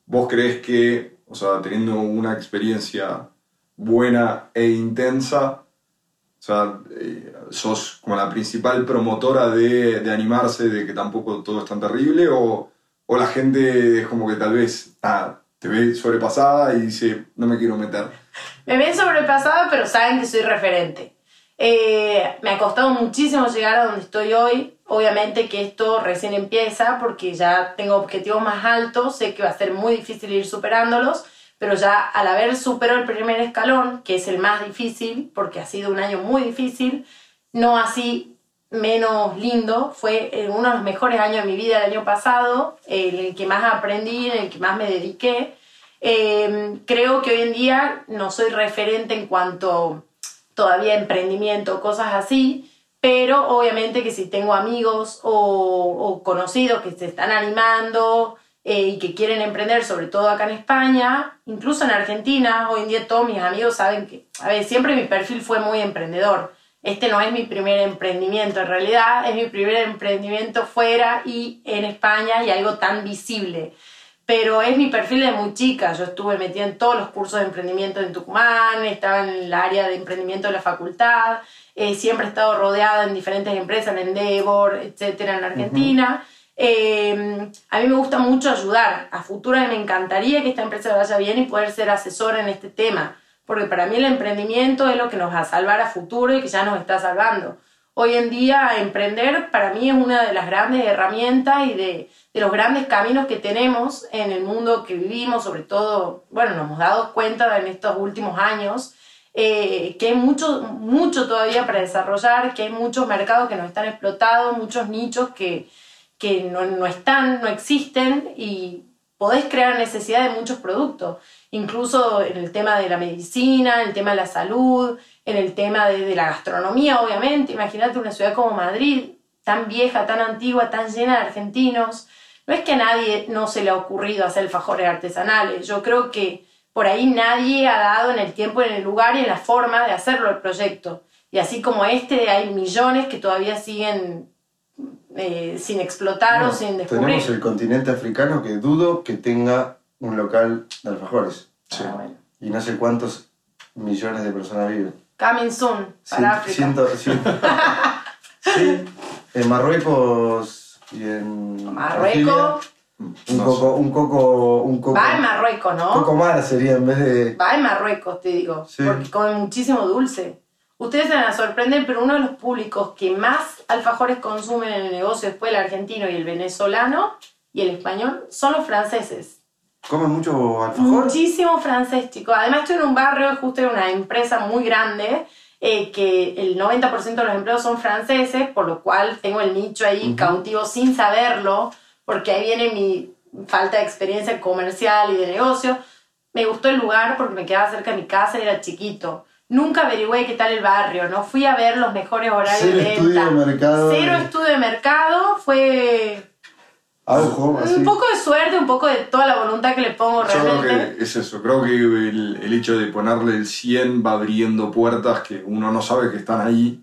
vos crees que, o sea, teniendo una experiencia buena e intensa, o sea, eh, sos como la principal promotora de, de animarse, de que tampoco todo es tan terrible, o, o la gente es como que tal vez ah, te ve sobrepasada y dice, no me quiero meter. Me ven sobrepasada, pero saben que soy referente. Eh, me ha costado muchísimo llegar a donde estoy hoy. Obviamente que esto recién empieza porque ya tengo objetivos más altos, sé que va a ser muy difícil ir superándolos, pero ya al haber superado el primer escalón, que es el más difícil, porque ha sido un año muy difícil, no así menos lindo, fue eh, uno de los mejores años de mi vida el año pasado, en el que más aprendí, en el que más me dediqué. Eh, creo que hoy en día no soy referente en cuanto todavía emprendimiento, cosas así, pero obviamente que si tengo amigos o, o conocidos que se están animando eh, y que quieren emprender, sobre todo acá en España, incluso en Argentina, hoy en día todos mis amigos saben que, a ver, siempre mi perfil fue muy emprendedor. Este no es mi primer emprendimiento, en realidad es mi primer emprendimiento fuera y en España y algo tan visible pero es mi perfil de muy chica. Yo estuve metida en todos los cursos de emprendimiento en Tucumán, estaba en el área de emprendimiento de la facultad, eh, siempre he estado rodeada en diferentes empresas, en Endeavor, etcétera, en Argentina. Eh, a mí me gusta mucho ayudar. A futuro me encantaría que esta empresa vaya bien y poder ser asesora en este tema, porque para mí el emprendimiento es lo que nos va a salvar a futuro y que ya nos está salvando. Hoy en día emprender para mí es una de las grandes herramientas y de, los grandes caminos que tenemos en el mundo que vivimos, sobre todo, bueno, nos hemos dado cuenta en estos últimos años eh, que hay mucho, mucho todavía para desarrollar, que hay muchos mercados que no están explotados, muchos nichos que, que no, no están, no existen y podés crear necesidad de muchos productos, incluso en el tema de la medicina, en el tema de la salud, en el tema de, la gastronomía, obviamente. Imagínate una ciudad como Madrid, tan vieja, tan antigua, tan llena de argentinos. No es que a nadie no se le ha ocurrido hacer alfajores artesanales. Yo creo que por ahí nadie ha dado en el tiempo, en el lugar y en la forma de hacerlo el proyecto. Y así como este, hay millones que todavía siguen eh, sin explotar o sin descubrir. Tenemos el continente africano que dudo que tenga un local de alfajores. Ah, bueno. Y no sé cuántos millones de personas viven. Coming soon para Cien- África. ciento- sí, en Marruecos y en Marruecos. Un No coco, un coco, un coco. Va en Marruecos, ¿no? Coco mar sería en vez de. Va en Marruecos, te digo, Sí. porque comen muchísimo dulce. Ustedes se van a sorprender, pero uno de los públicos que más alfajores consumen en el negocio después del argentino y el venezolano y el español son los franceses. ¿Comen mucho alfajor? Muchísimo francés, chicos. Además, estoy en un barrio, justo en una empresa muy grande, eh, que el 90% de los empleados son franceses, por lo cual tengo el nicho ahí cautivo sin saberlo, porque ahí viene mi falta de experiencia comercial y de negocio. Me gustó el lugar porque me quedaba cerca de mi casa y era chiquito. Nunca averigüé qué tal el barrio, no fui a ver los mejores horarios Cero de estudio venta. de mercado. Cero estudio de mercado, fue A ojo, así. un poco de suerte, un poco de toda la voluntad que le pongo Yo creo realmente. que es eso, creo que el, el hecho de ponerle el 100 va abriendo puertas que uno no sabe que están ahí.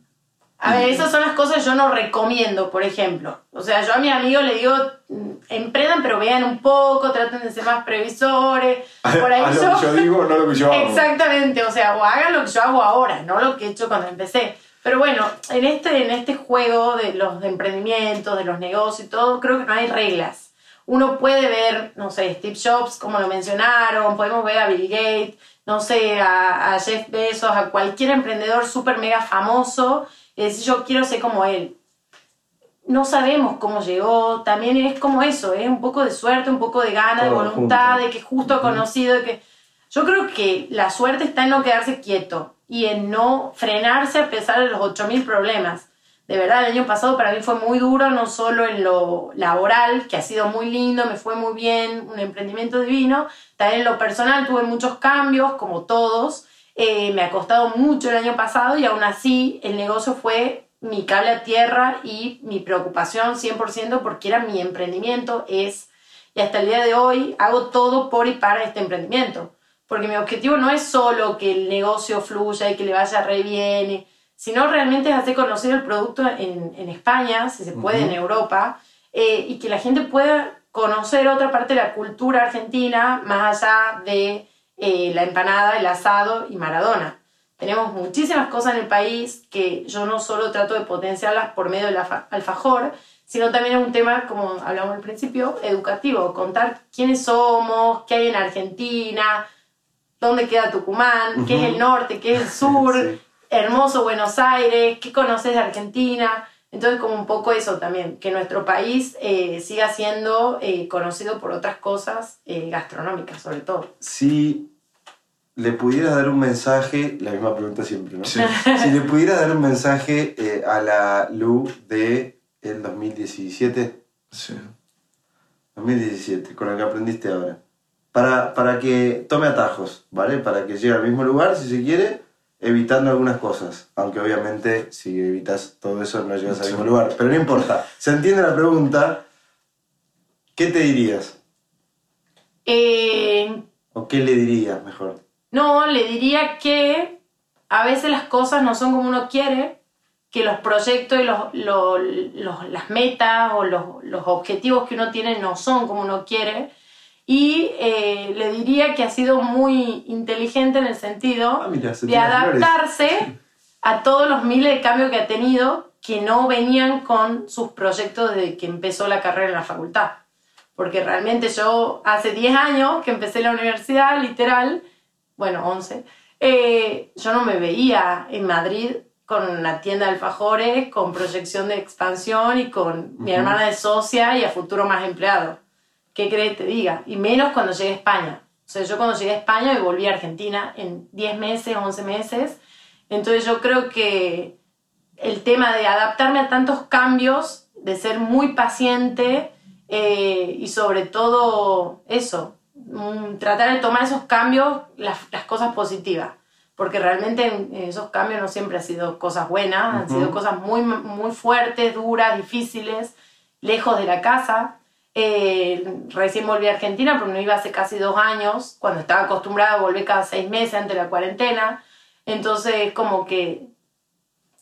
A ver, esas son las cosas que yo no recomiendo, por ejemplo. O sea, yo a mis amigos le digo, mm, emprendan, pero vean un poco, traten de ser más previsores. Por ahí a lo que yo digo, no lo que yo hago. Exactamente, o sea, o hagan lo que yo hago ahora, no lo que he hecho cuando empecé. Pero bueno, en este, en este juego de los emprendimientos, de los negocios y todo, creo que no hay reglas. Uno puede ver, no sé, Steve Jobs, como lo mencionaron, podemos ver a Bill Gates, no sé, a, a Jeff Bezos, a cualquier emprendedor súper mega famoso, decir yo quiero ser como él. No sabemos cómo llegó, también es como eso, es un poco de suerte, un poco de gana, de voluntad, junto. de que justo ha conocido, de que... Yo creo que la suerte está en no quedarse quieto y en no frenarse a pesar de los 8.000 problemas. De verdad, el año pasado para mí fue muy duro, no solo en lo laboral, que ha sido muy lindo, me fue muy bien, un emprendimiento divino, también en lo personal tuve muchos cambios, como todos, Eh, me ha costado mucho el año pasado y aún así el negocio fue mi cable a tierra y mi preocupación 100% porque era mi emprendimiento, es, y hasta el día de hoy hago todo por y para este emprendimiento. Porque mi objetivo no es solo que el negocio fluya y que le vaya re bien, sino realmente es hacer conocer el producto en, en España, si se puede, en Europa, eh, y que la gente pueda conocer otra parte de la cultura argentina más allá de eh, la empanada, el asado y Maradona. Tenemos muchísimas cosas en el país que yo no solo trato de potenciarlas por medio del alfajor, sino también es un tema, como hablamos al principio, educativo, contar quiénes somos, qué hay en Argentina, dónde queda Tucumán, qué es el norte, qué es el sur, hermoso Buenos Aires, qué conoces de Argentina. Entonces, como un poco eso también, que nuestro país eh, siga siendo eh, conocido por otras cosas eh, gastronómicas, sobre todo. Sí le pudieras dar un mensaje, la misma pregunta siempre, ¿no? Si le pudieras dar un mensaje eh, a la Lu de el 2017. Sí. 2017, con lo que aprendiste ahora. Para, para que tome atajos, ¿vale? Para que llegue al mismo lugar, si se quiere, evitando algunas cosas. Aunque obviamente si evitas todo eso no llegas al mismo lugar. Pero no importa. Se entiende la pregunta. ¿Qué te dirías? Eh... ¿O qué le dirías mejor? No, le diría que a veces las cosas no son como uno quiere, que los proyectos y las metas o los, objetivos que uno tiene no son como uno quiere. Y eh, le diría que ha sido muy inteligente en el sentido ah, de adaptarse a todos los miles de cambios que ha tenido que no venían con sus proyectos desde que empezó la carrera en la facultad. Porque realmente yo hace 10 años que empecé la universidad, literal, bueno, 11, eh, yo no me veía en Madrid con una tienda de alfajores, con proyección de expansión y con mi hermana de socia y a futuro más empleado. ¿Qué crees que te diga? Y menos cuando llegué a España. O sea, yo cuando llegué a España me volví a Argentina en 10 meses, 11 meses. Entonces yo creo que el tema de adaptarme a tantos cambios, de ser muy paciente eh, y sobre todo eso, Mm, tratar de tomar esos cambios, las, cosas positivas, porque realmente esos cambios no siempre han sido cosas buenas, han sido cosas muy, muy fuertes, duras, difíciles, lejos de la casa. Eh, recién volví a Argentina, pero no iba hace casi dos años, cuando estaba acostumbrada a volver cada seis meses antes de la cuarentena. Entonces, como que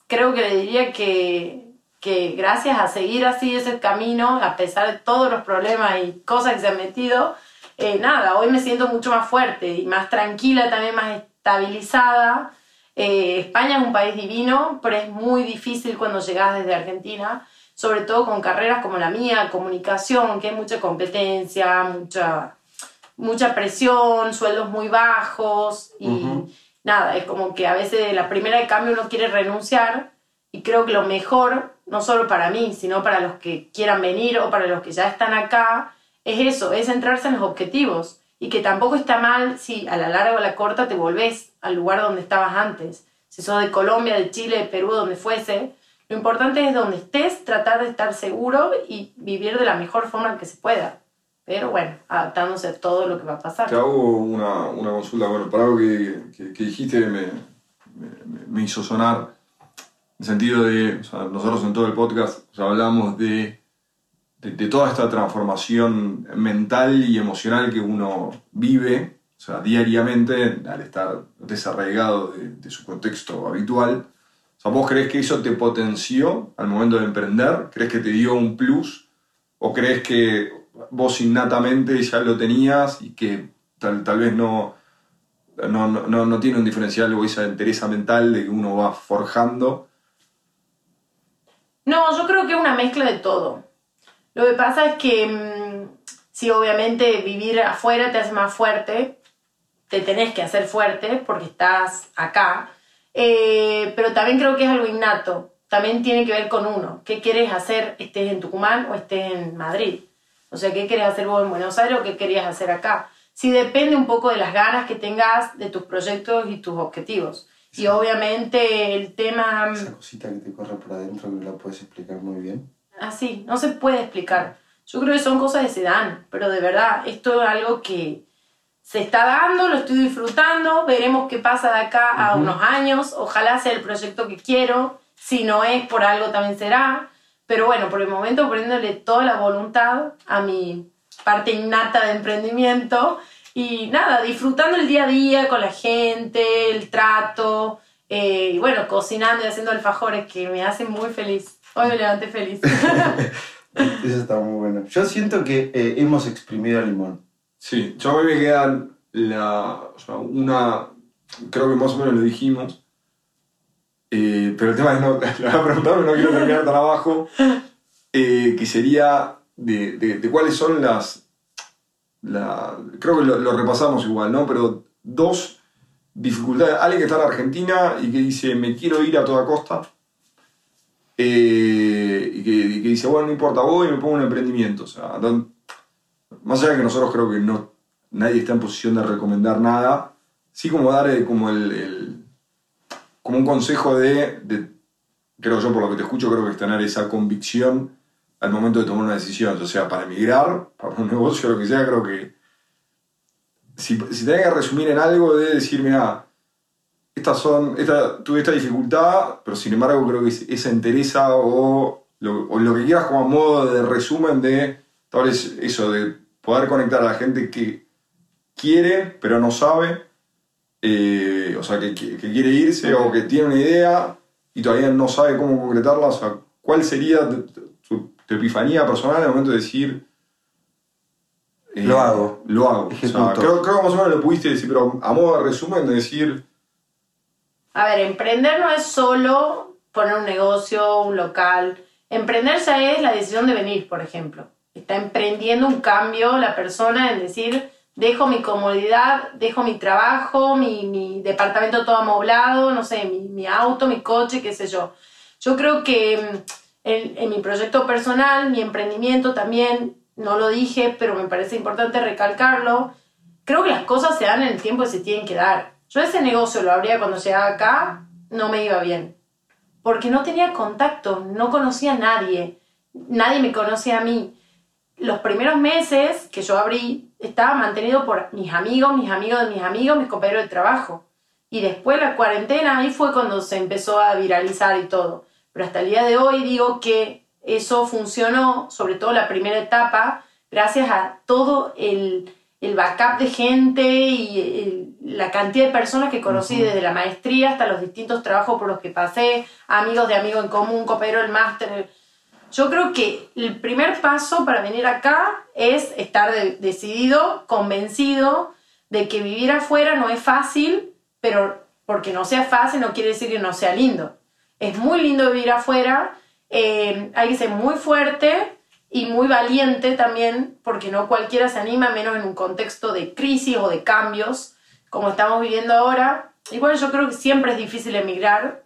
creo que le diría que, que gracias a seguir así ese camino, a pesar de todos los problemas y cosas que se han metido, eh, nada, hoy me siento mucho más fuerte y más tranquila, también más estabilizada. Eh, España es un país divino, pero es muy difícil cuando llegas desde Argentina, sobre todo con carreras como la mía, comunicación, que hay mucha competencia, mucha, mucha presión, sueldos muy bajos y nada, es como que a veces la primera de cambio uno quiere renunciar y creo que lo mejor, no solo para mí, sino para los que quieran venir o para los que ya están acá, es eso, es centrarse en los objetivos y que tampoco está mal si a la larga o a la corta te volvés al lugar donde estabas antes. Si sos de Colombia, de Chile, de Perú, donde fuese, lo importante es donde estés, tratar de estar seguro y vivir de la mejor forma que se pueda. Pero bueno, adaptándose a todo lo que va a pasar. Te hago una, una consulta, bueno, para algo que, que, dijiste me, me, me, hizo sonar, en el sentido de, o sea, nosotros en todo el podcast hablamos de de, toda esta transformación mental y emocional que uno vive, o sea, diariamente, al estar desarraigado de, su contexto habitual. O sea, ¿vos crees que eso te potenció al momento de emprender? ¿Crees que te dio un plus? ¿O crees que vos innatamente ya lo tenías y que tal, tal vez no, no, no, no, tiene un diferencial o esa entereza mental de que uno va forjando? No, yo creo que es una mezcla de todo. Lo que pasa es que mm, si obviamente vivir afuera te hace más fuerte, te tenés que hacer fuerte porque estás acá, eh, pero también creo que es algo innato, también tiene que ver con uno, qué quieres hacer estés en Tucumán o estés en Madrid, o sea, qué quieres hacer vos en Buenos Aires o qué querías hacer acá. Si depende un poco de las ganas que tengas de tus proyectos y tus objetivos. Y obviamente el tema... Esa cosita que te corre por adentro que la puedes explicar muy bien así, no se puede explicar. Yo creo que son cosas que se dan, pero de verdad, esto es algo que se está dando, lo estoy disfrutando, veremos qué pasa de acá a unos años, ojalá sea el proyecto que quiero Si no es por algo también será. Pero bueno, por el momento poniéndole toda la voluntad a mi parte innata de emprendimiento y nada, disfrutando el día a día con la gente, el trato, eh, y bueno, cocinando y haciendo alfajores que me hacen muy feliz. Hoy me levanté feliz. Eso está muy bueno. Yo siento que eh, hemos exprimido el limón. Sí, yo a mí me quedan la, o sea, una, creo que más o menos lo dijimos, eh, pero el tema es, no, lo voy a preguntar, no quiero terminar tan abajo, eh, que sería de, de, cuáles son las, la, creo que lo, repasamos igual, ¿no? Pero dos dificultades, alguien que está en Argentina y que dice, me quiero ir a toda costa, eh, y, que, dice, bueno, no importa, voy y me pongo un emprendimiento. O sea, más allá de que nosotros creo que no, nadie está en posición de recomendar nada, sí como dar eh, como el, como un consejo de, de- creo yo por lo que te escucho, creo que es tener esa convicción al momento de tomar una decisión. O sea, para emigrar, para un negocio, lo que sea, creo que si, si tenés que resumir en algo de decir, mira, estas son, esta, tuve esta dificultad, pero sin embargo creo que es- esa entereza o lo, o lo que quieras como a modo de resumen de tal vez eso, de poder conectar a la gente que quiere pero no sabe, eh, o sea, que, que- que quiere irse o que tiene una idea y todavía no sabe cómo concretarla, o sea, ¿cuál sería tu, tu- tu epifanía personal en el momento de decir... eh, Lo hago. Lo hago. O sea, Ejecuto. creo, creo que más o menos lo pudiste decir, pero a modo de resumen de decir... A ver, emprender no es solo poner un negocio, un local. Emprender ya es la decisión de venir, por ejemplo. Está emprendiendo un cambio la persona en decir, dejo mi comodidad, dejo mi trabajo, mi, mi departamento todo amoblado, no sé, mi, mi auto, mi coche, qué sé yo. Yo creo que mm, en, en mi proyecto personal, mi emprendimiento también, no lo dije, pero me parece importante recalcarlo, creo que las cosas se dan en el tiempo que se tienen que dar. Yo ese negocio lo abría cuando llegaba acá, no me iba bien. Porque no tenía contacto, no conocía a nadie, nadie me conocía a mí. Los primeros meses que yo abrí estaba mantenido por mis amigos, mis amigos de mis amigos, mis compañeros de trabajo. Y después la cuarentena, ahí fue cuando se empezó a viralizar y todo. Pero hasta el día de hoy digo que eso funcionó, sobre todo la primera etapa, gracias a todo el, el backup de gente y el- la cantidad de personas que conocí desde la maestría hasta los distintos trabajos por los que pasé, amigos de amigos en común, compañero del máster. Yo creo que el primer paso para venir acá es estar de- decidido, convencido de que vivir afuera no es fácil, pero porque no sea fácil no quiere decir que no sea lindo. Es muy lindo vivir afuera, eh, hay que ser muy fuerte y muy valiente también, porque no cualquiera se anima, menos en un contexto de crisis o de cambios, como estamos viviendo ahora. Igual yo creo que siempre es difícil emigrar,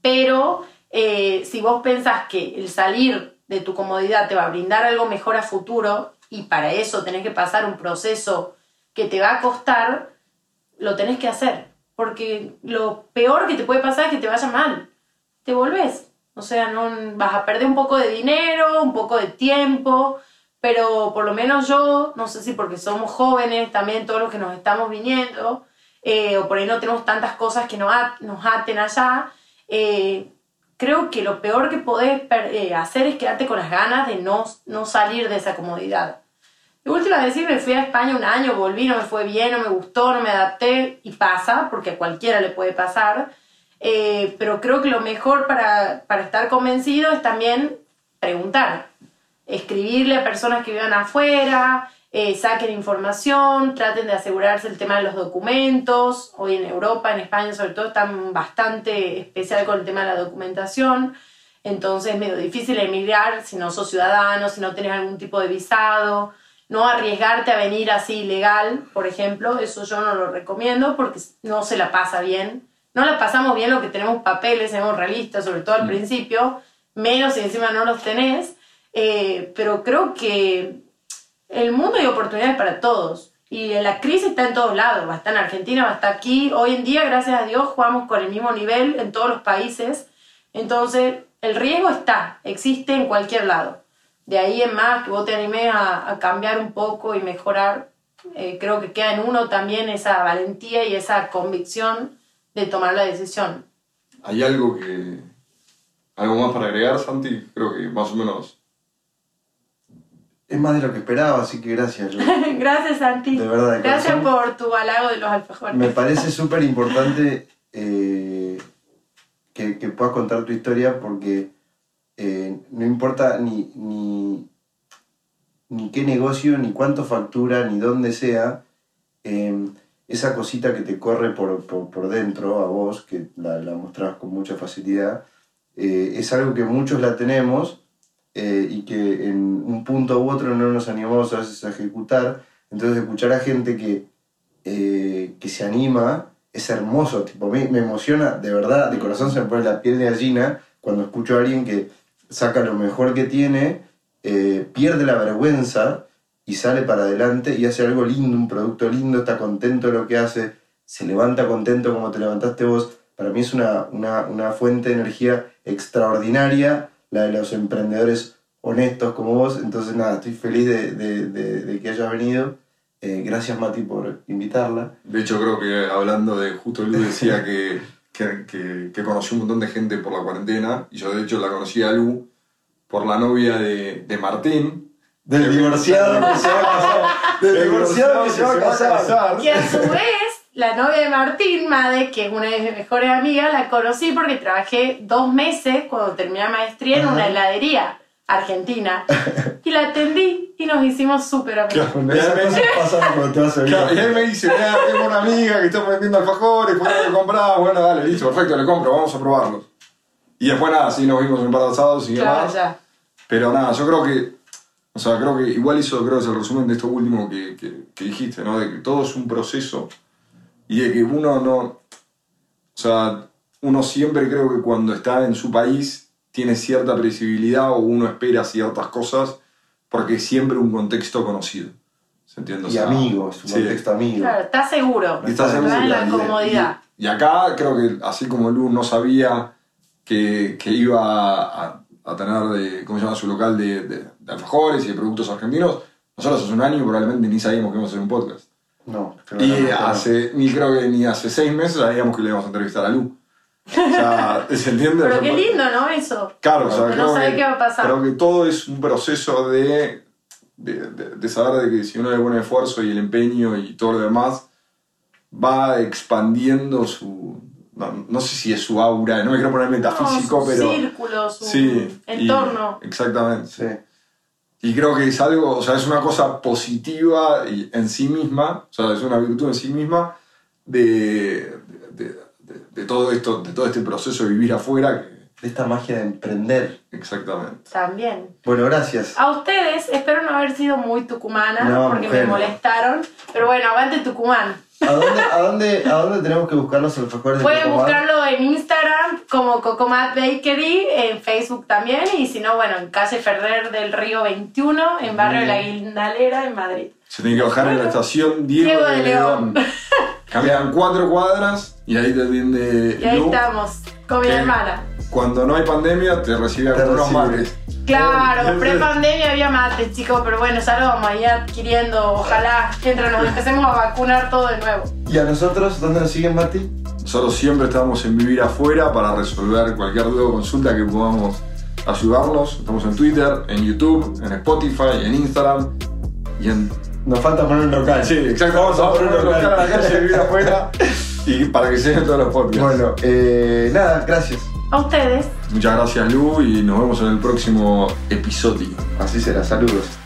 pero eh, si vos pensás que el salir de tu comodidad te va a brindar algo mejor a futuro y para eso tenés que pasar un proceso que te va a costar, lo tenés que hacer. Porque lo peor que te puede pasar es que te vaya mal. Te volvés. O sea, no vas a perder un poco de dinero, un poco de tiempo, pero por lo menos yo, no sé si porque somos jóvenes, también todos los que nos estamos viniendo, eh, o por ahí no tenemos tantas cosas que nos, at- nos aten allá, eh, creo que lo peor que podés eh, hacer es quedarte con las ganas de no, no salir de esa comodidad. De última vez me fui a España un año, volví, no me fue bien, no me gustó, no me adapté, y pasa, porque a cualquiera le puede pasar. Eh, pero creo que lo mejor para, para estar convencido es también preguntar, escribirle a personas que vivan afuera, eh, saquen información, traten de asegurarse el tema de los documentos. Hoy en Europa, en España sobre todo, están bastante especial con el tema de la documentación. Entonces es medio difícil emigrar si no sos ciudadano, si no tenés algún tipo de visado. No arriesgarte a venir así ilegal, por ejemplo, eso yo no lo recomiendo porque no se la pasa bien. No la pasamos bien lo que tenemos papeles, somos realistas, sobre todo al principio, menos si encima no los tenés. Eh, pero creo que el mundo hay oportunidades para todos. Y la crisis está en todos lados. Va a estar en Argentina, va a estar aquí. Hoy en día, gracias a Dios, jugamos con el mismo nivel en todos los países. Entonces, el riesgo está, existe en cualquier lado. De ahí en más que vos te animes a, cambiar un poco y mejorar, eh, creo que queda en uno también esa valentía y esa convicción de tomar la decisión. Hay algo que, ¿Algo más para agregar, Santi? Creo que más o menos. Es más de lo que esperaba, así que gracias. Gracias, Santi. De verdad, de Gracias corazón. por tu halago de los alfajores. Me parece súper importante eh, que, que puedas contar tu historia porque eh, no importa ni, ni, ni qué negocio, ni cuánto factura, ni dónde sea, eh, esa cosita que te corre por, por, por dentro a vos, que la, la mostrás con mucha facilidad, eh, es algo que muchos la tenemos eh, y que en un punto u otro no nos animamos a veces a ejecutar. Entonces escuchar a gente que, eh, que se anima es hermoso, tipo, mí me emociona, de verdad, de corazón se me pone la piel de gallina cuando escucho a alguien que saca lo mejor que tiene, eh, pierde la vergüenza y sale para adelante y hace algo lindo, un producto lindo, está contento de lo que hace, se levanta contento como te levantaste vos. Para mí es una, una, una fuente de energía extraordinaria, la de los emprendedores honestos como vos. Entonces, nada, estoy feliz de, de- de- de que hayas venido. Eh, gracias, Mati, por invitarla. De hecho, creo que hablando de. Justo Lu decía que, que, que, que conoció un montón de gente por la cuarentena. Y yo, de hecho, la conocí a Lu por la novia de, de Martín. Del divorciado que se va a casar. Del divorciado que se va a casar. Y a su vez, la novia de Martín, Made, que es una de mis mejores amigas, la conocí porque trabajé dos meses cuando terminé la maestría en una heladería argentina. Y la atendí y nos hicimos súper amigos. Bueno, esas cosas pasan cuando te vas a Claro, y él me dice, mira, tengo una amiga que está vendiendo alfajores, ¿por qué no le comprás? Bueno, dale, listo, perfecto, le compro, vamos a probarlos. Y después nada, sí, nos vimos un par de asados y Claro, demás. ya. Pero nada, yo creo que, o sea, creo que igual eso creo que es el resumen de esto último que, que, que dijiste, ¿no? De que todo es un proceso y de que uno no, o sea, uno siempre creo que cuando está en su país tiene cierta previsibilidad o uno espera ciertas cosas porque es siempre un contexto conocido. ¿Se entiende? O Y amigos, un sí. contexto amigo. Claro, estás seguro. Y estás Estás en la seguro, y- comodidad. Y, y acá creo que así como Lu no sabía que, que iba a, a tener de, ¿cómo se llama? su local de, de- de alfajores y de productos argentinos, nosotros hace un año probablemente ni sabíamos que íbamos a hacer un podcast. No, Y hace, ni creo que ni hace seis meses sabíamos que le íbamos a entrevistar a Lu. O sea, ¿se entiende? Pero O sea, qué lindo, ¿no? Eso. Claro, o sea, Que no creo, sabe que, qué va a pasar. creo que todo es un proceso de, de, de- de saber de que si uno le pone esfuerzo y el empeño y todo lo demás, va expandiendo su... No, no sé si es su aura, no me quiero poner metafísico, No, su pero... círculo, su Sí, y- entorno. exactamente. Sí. Y creo que es algo, o sea, es una cosa positiva en sí misma, o sea, es una virtud en sí misma de, de, de- de todo esto, de todo este proceso de vivir afuera. que- De esta magia de emprender. exactamente. También. Bueno, gracias. A ustedes, espero no haber sido muy tucumana, No, porque mujer, me no. molestaron. Pero bueno, aguante Tucumán. ¿A dónde, a dónde, a dónde tenemos que buscar los alfajores de Pueden Tucumán? buscarlo en Instagram como Cocomat Bakery, en Facebook también, y si no, bueno, en calle Ferrer del Río 21, en barrio de la Guindalera, en Madrid. Se tiene que bajar en la estación Diego, Diego de de León. León. Caminan cuatro cuadras y ahí te atiende Y ahí Lu. estamos, con mi hermana. Cuando no hay pandemia te recibe Te algunos recibe. mates. Claro, pre-pandemia había mates, chicos, pero bueno, ya lo vamos a ir adquiriendo. Ojalá mientras nos empecemos a vacunar todo de nuevo. ¿Y a nosotros? ¿Dónde nos siguen, Mati? Nosotros siempre estamos en Vivir Afuera para resolver cualquier duda o consulta que podamos ayudarlos. Estamos en Twitter, en YouTube, en Spotify, en Instagram y en... Nos falta poner un local. Sí, exacto. Vamos a poner un local a la calle de Vivir Afuera y para que se den todos los podcasts. Bueno, eh, nada, gracias. A ustedes. Muchas gracias Lu y nos vemos en el próximo episodio. Así será, saludos.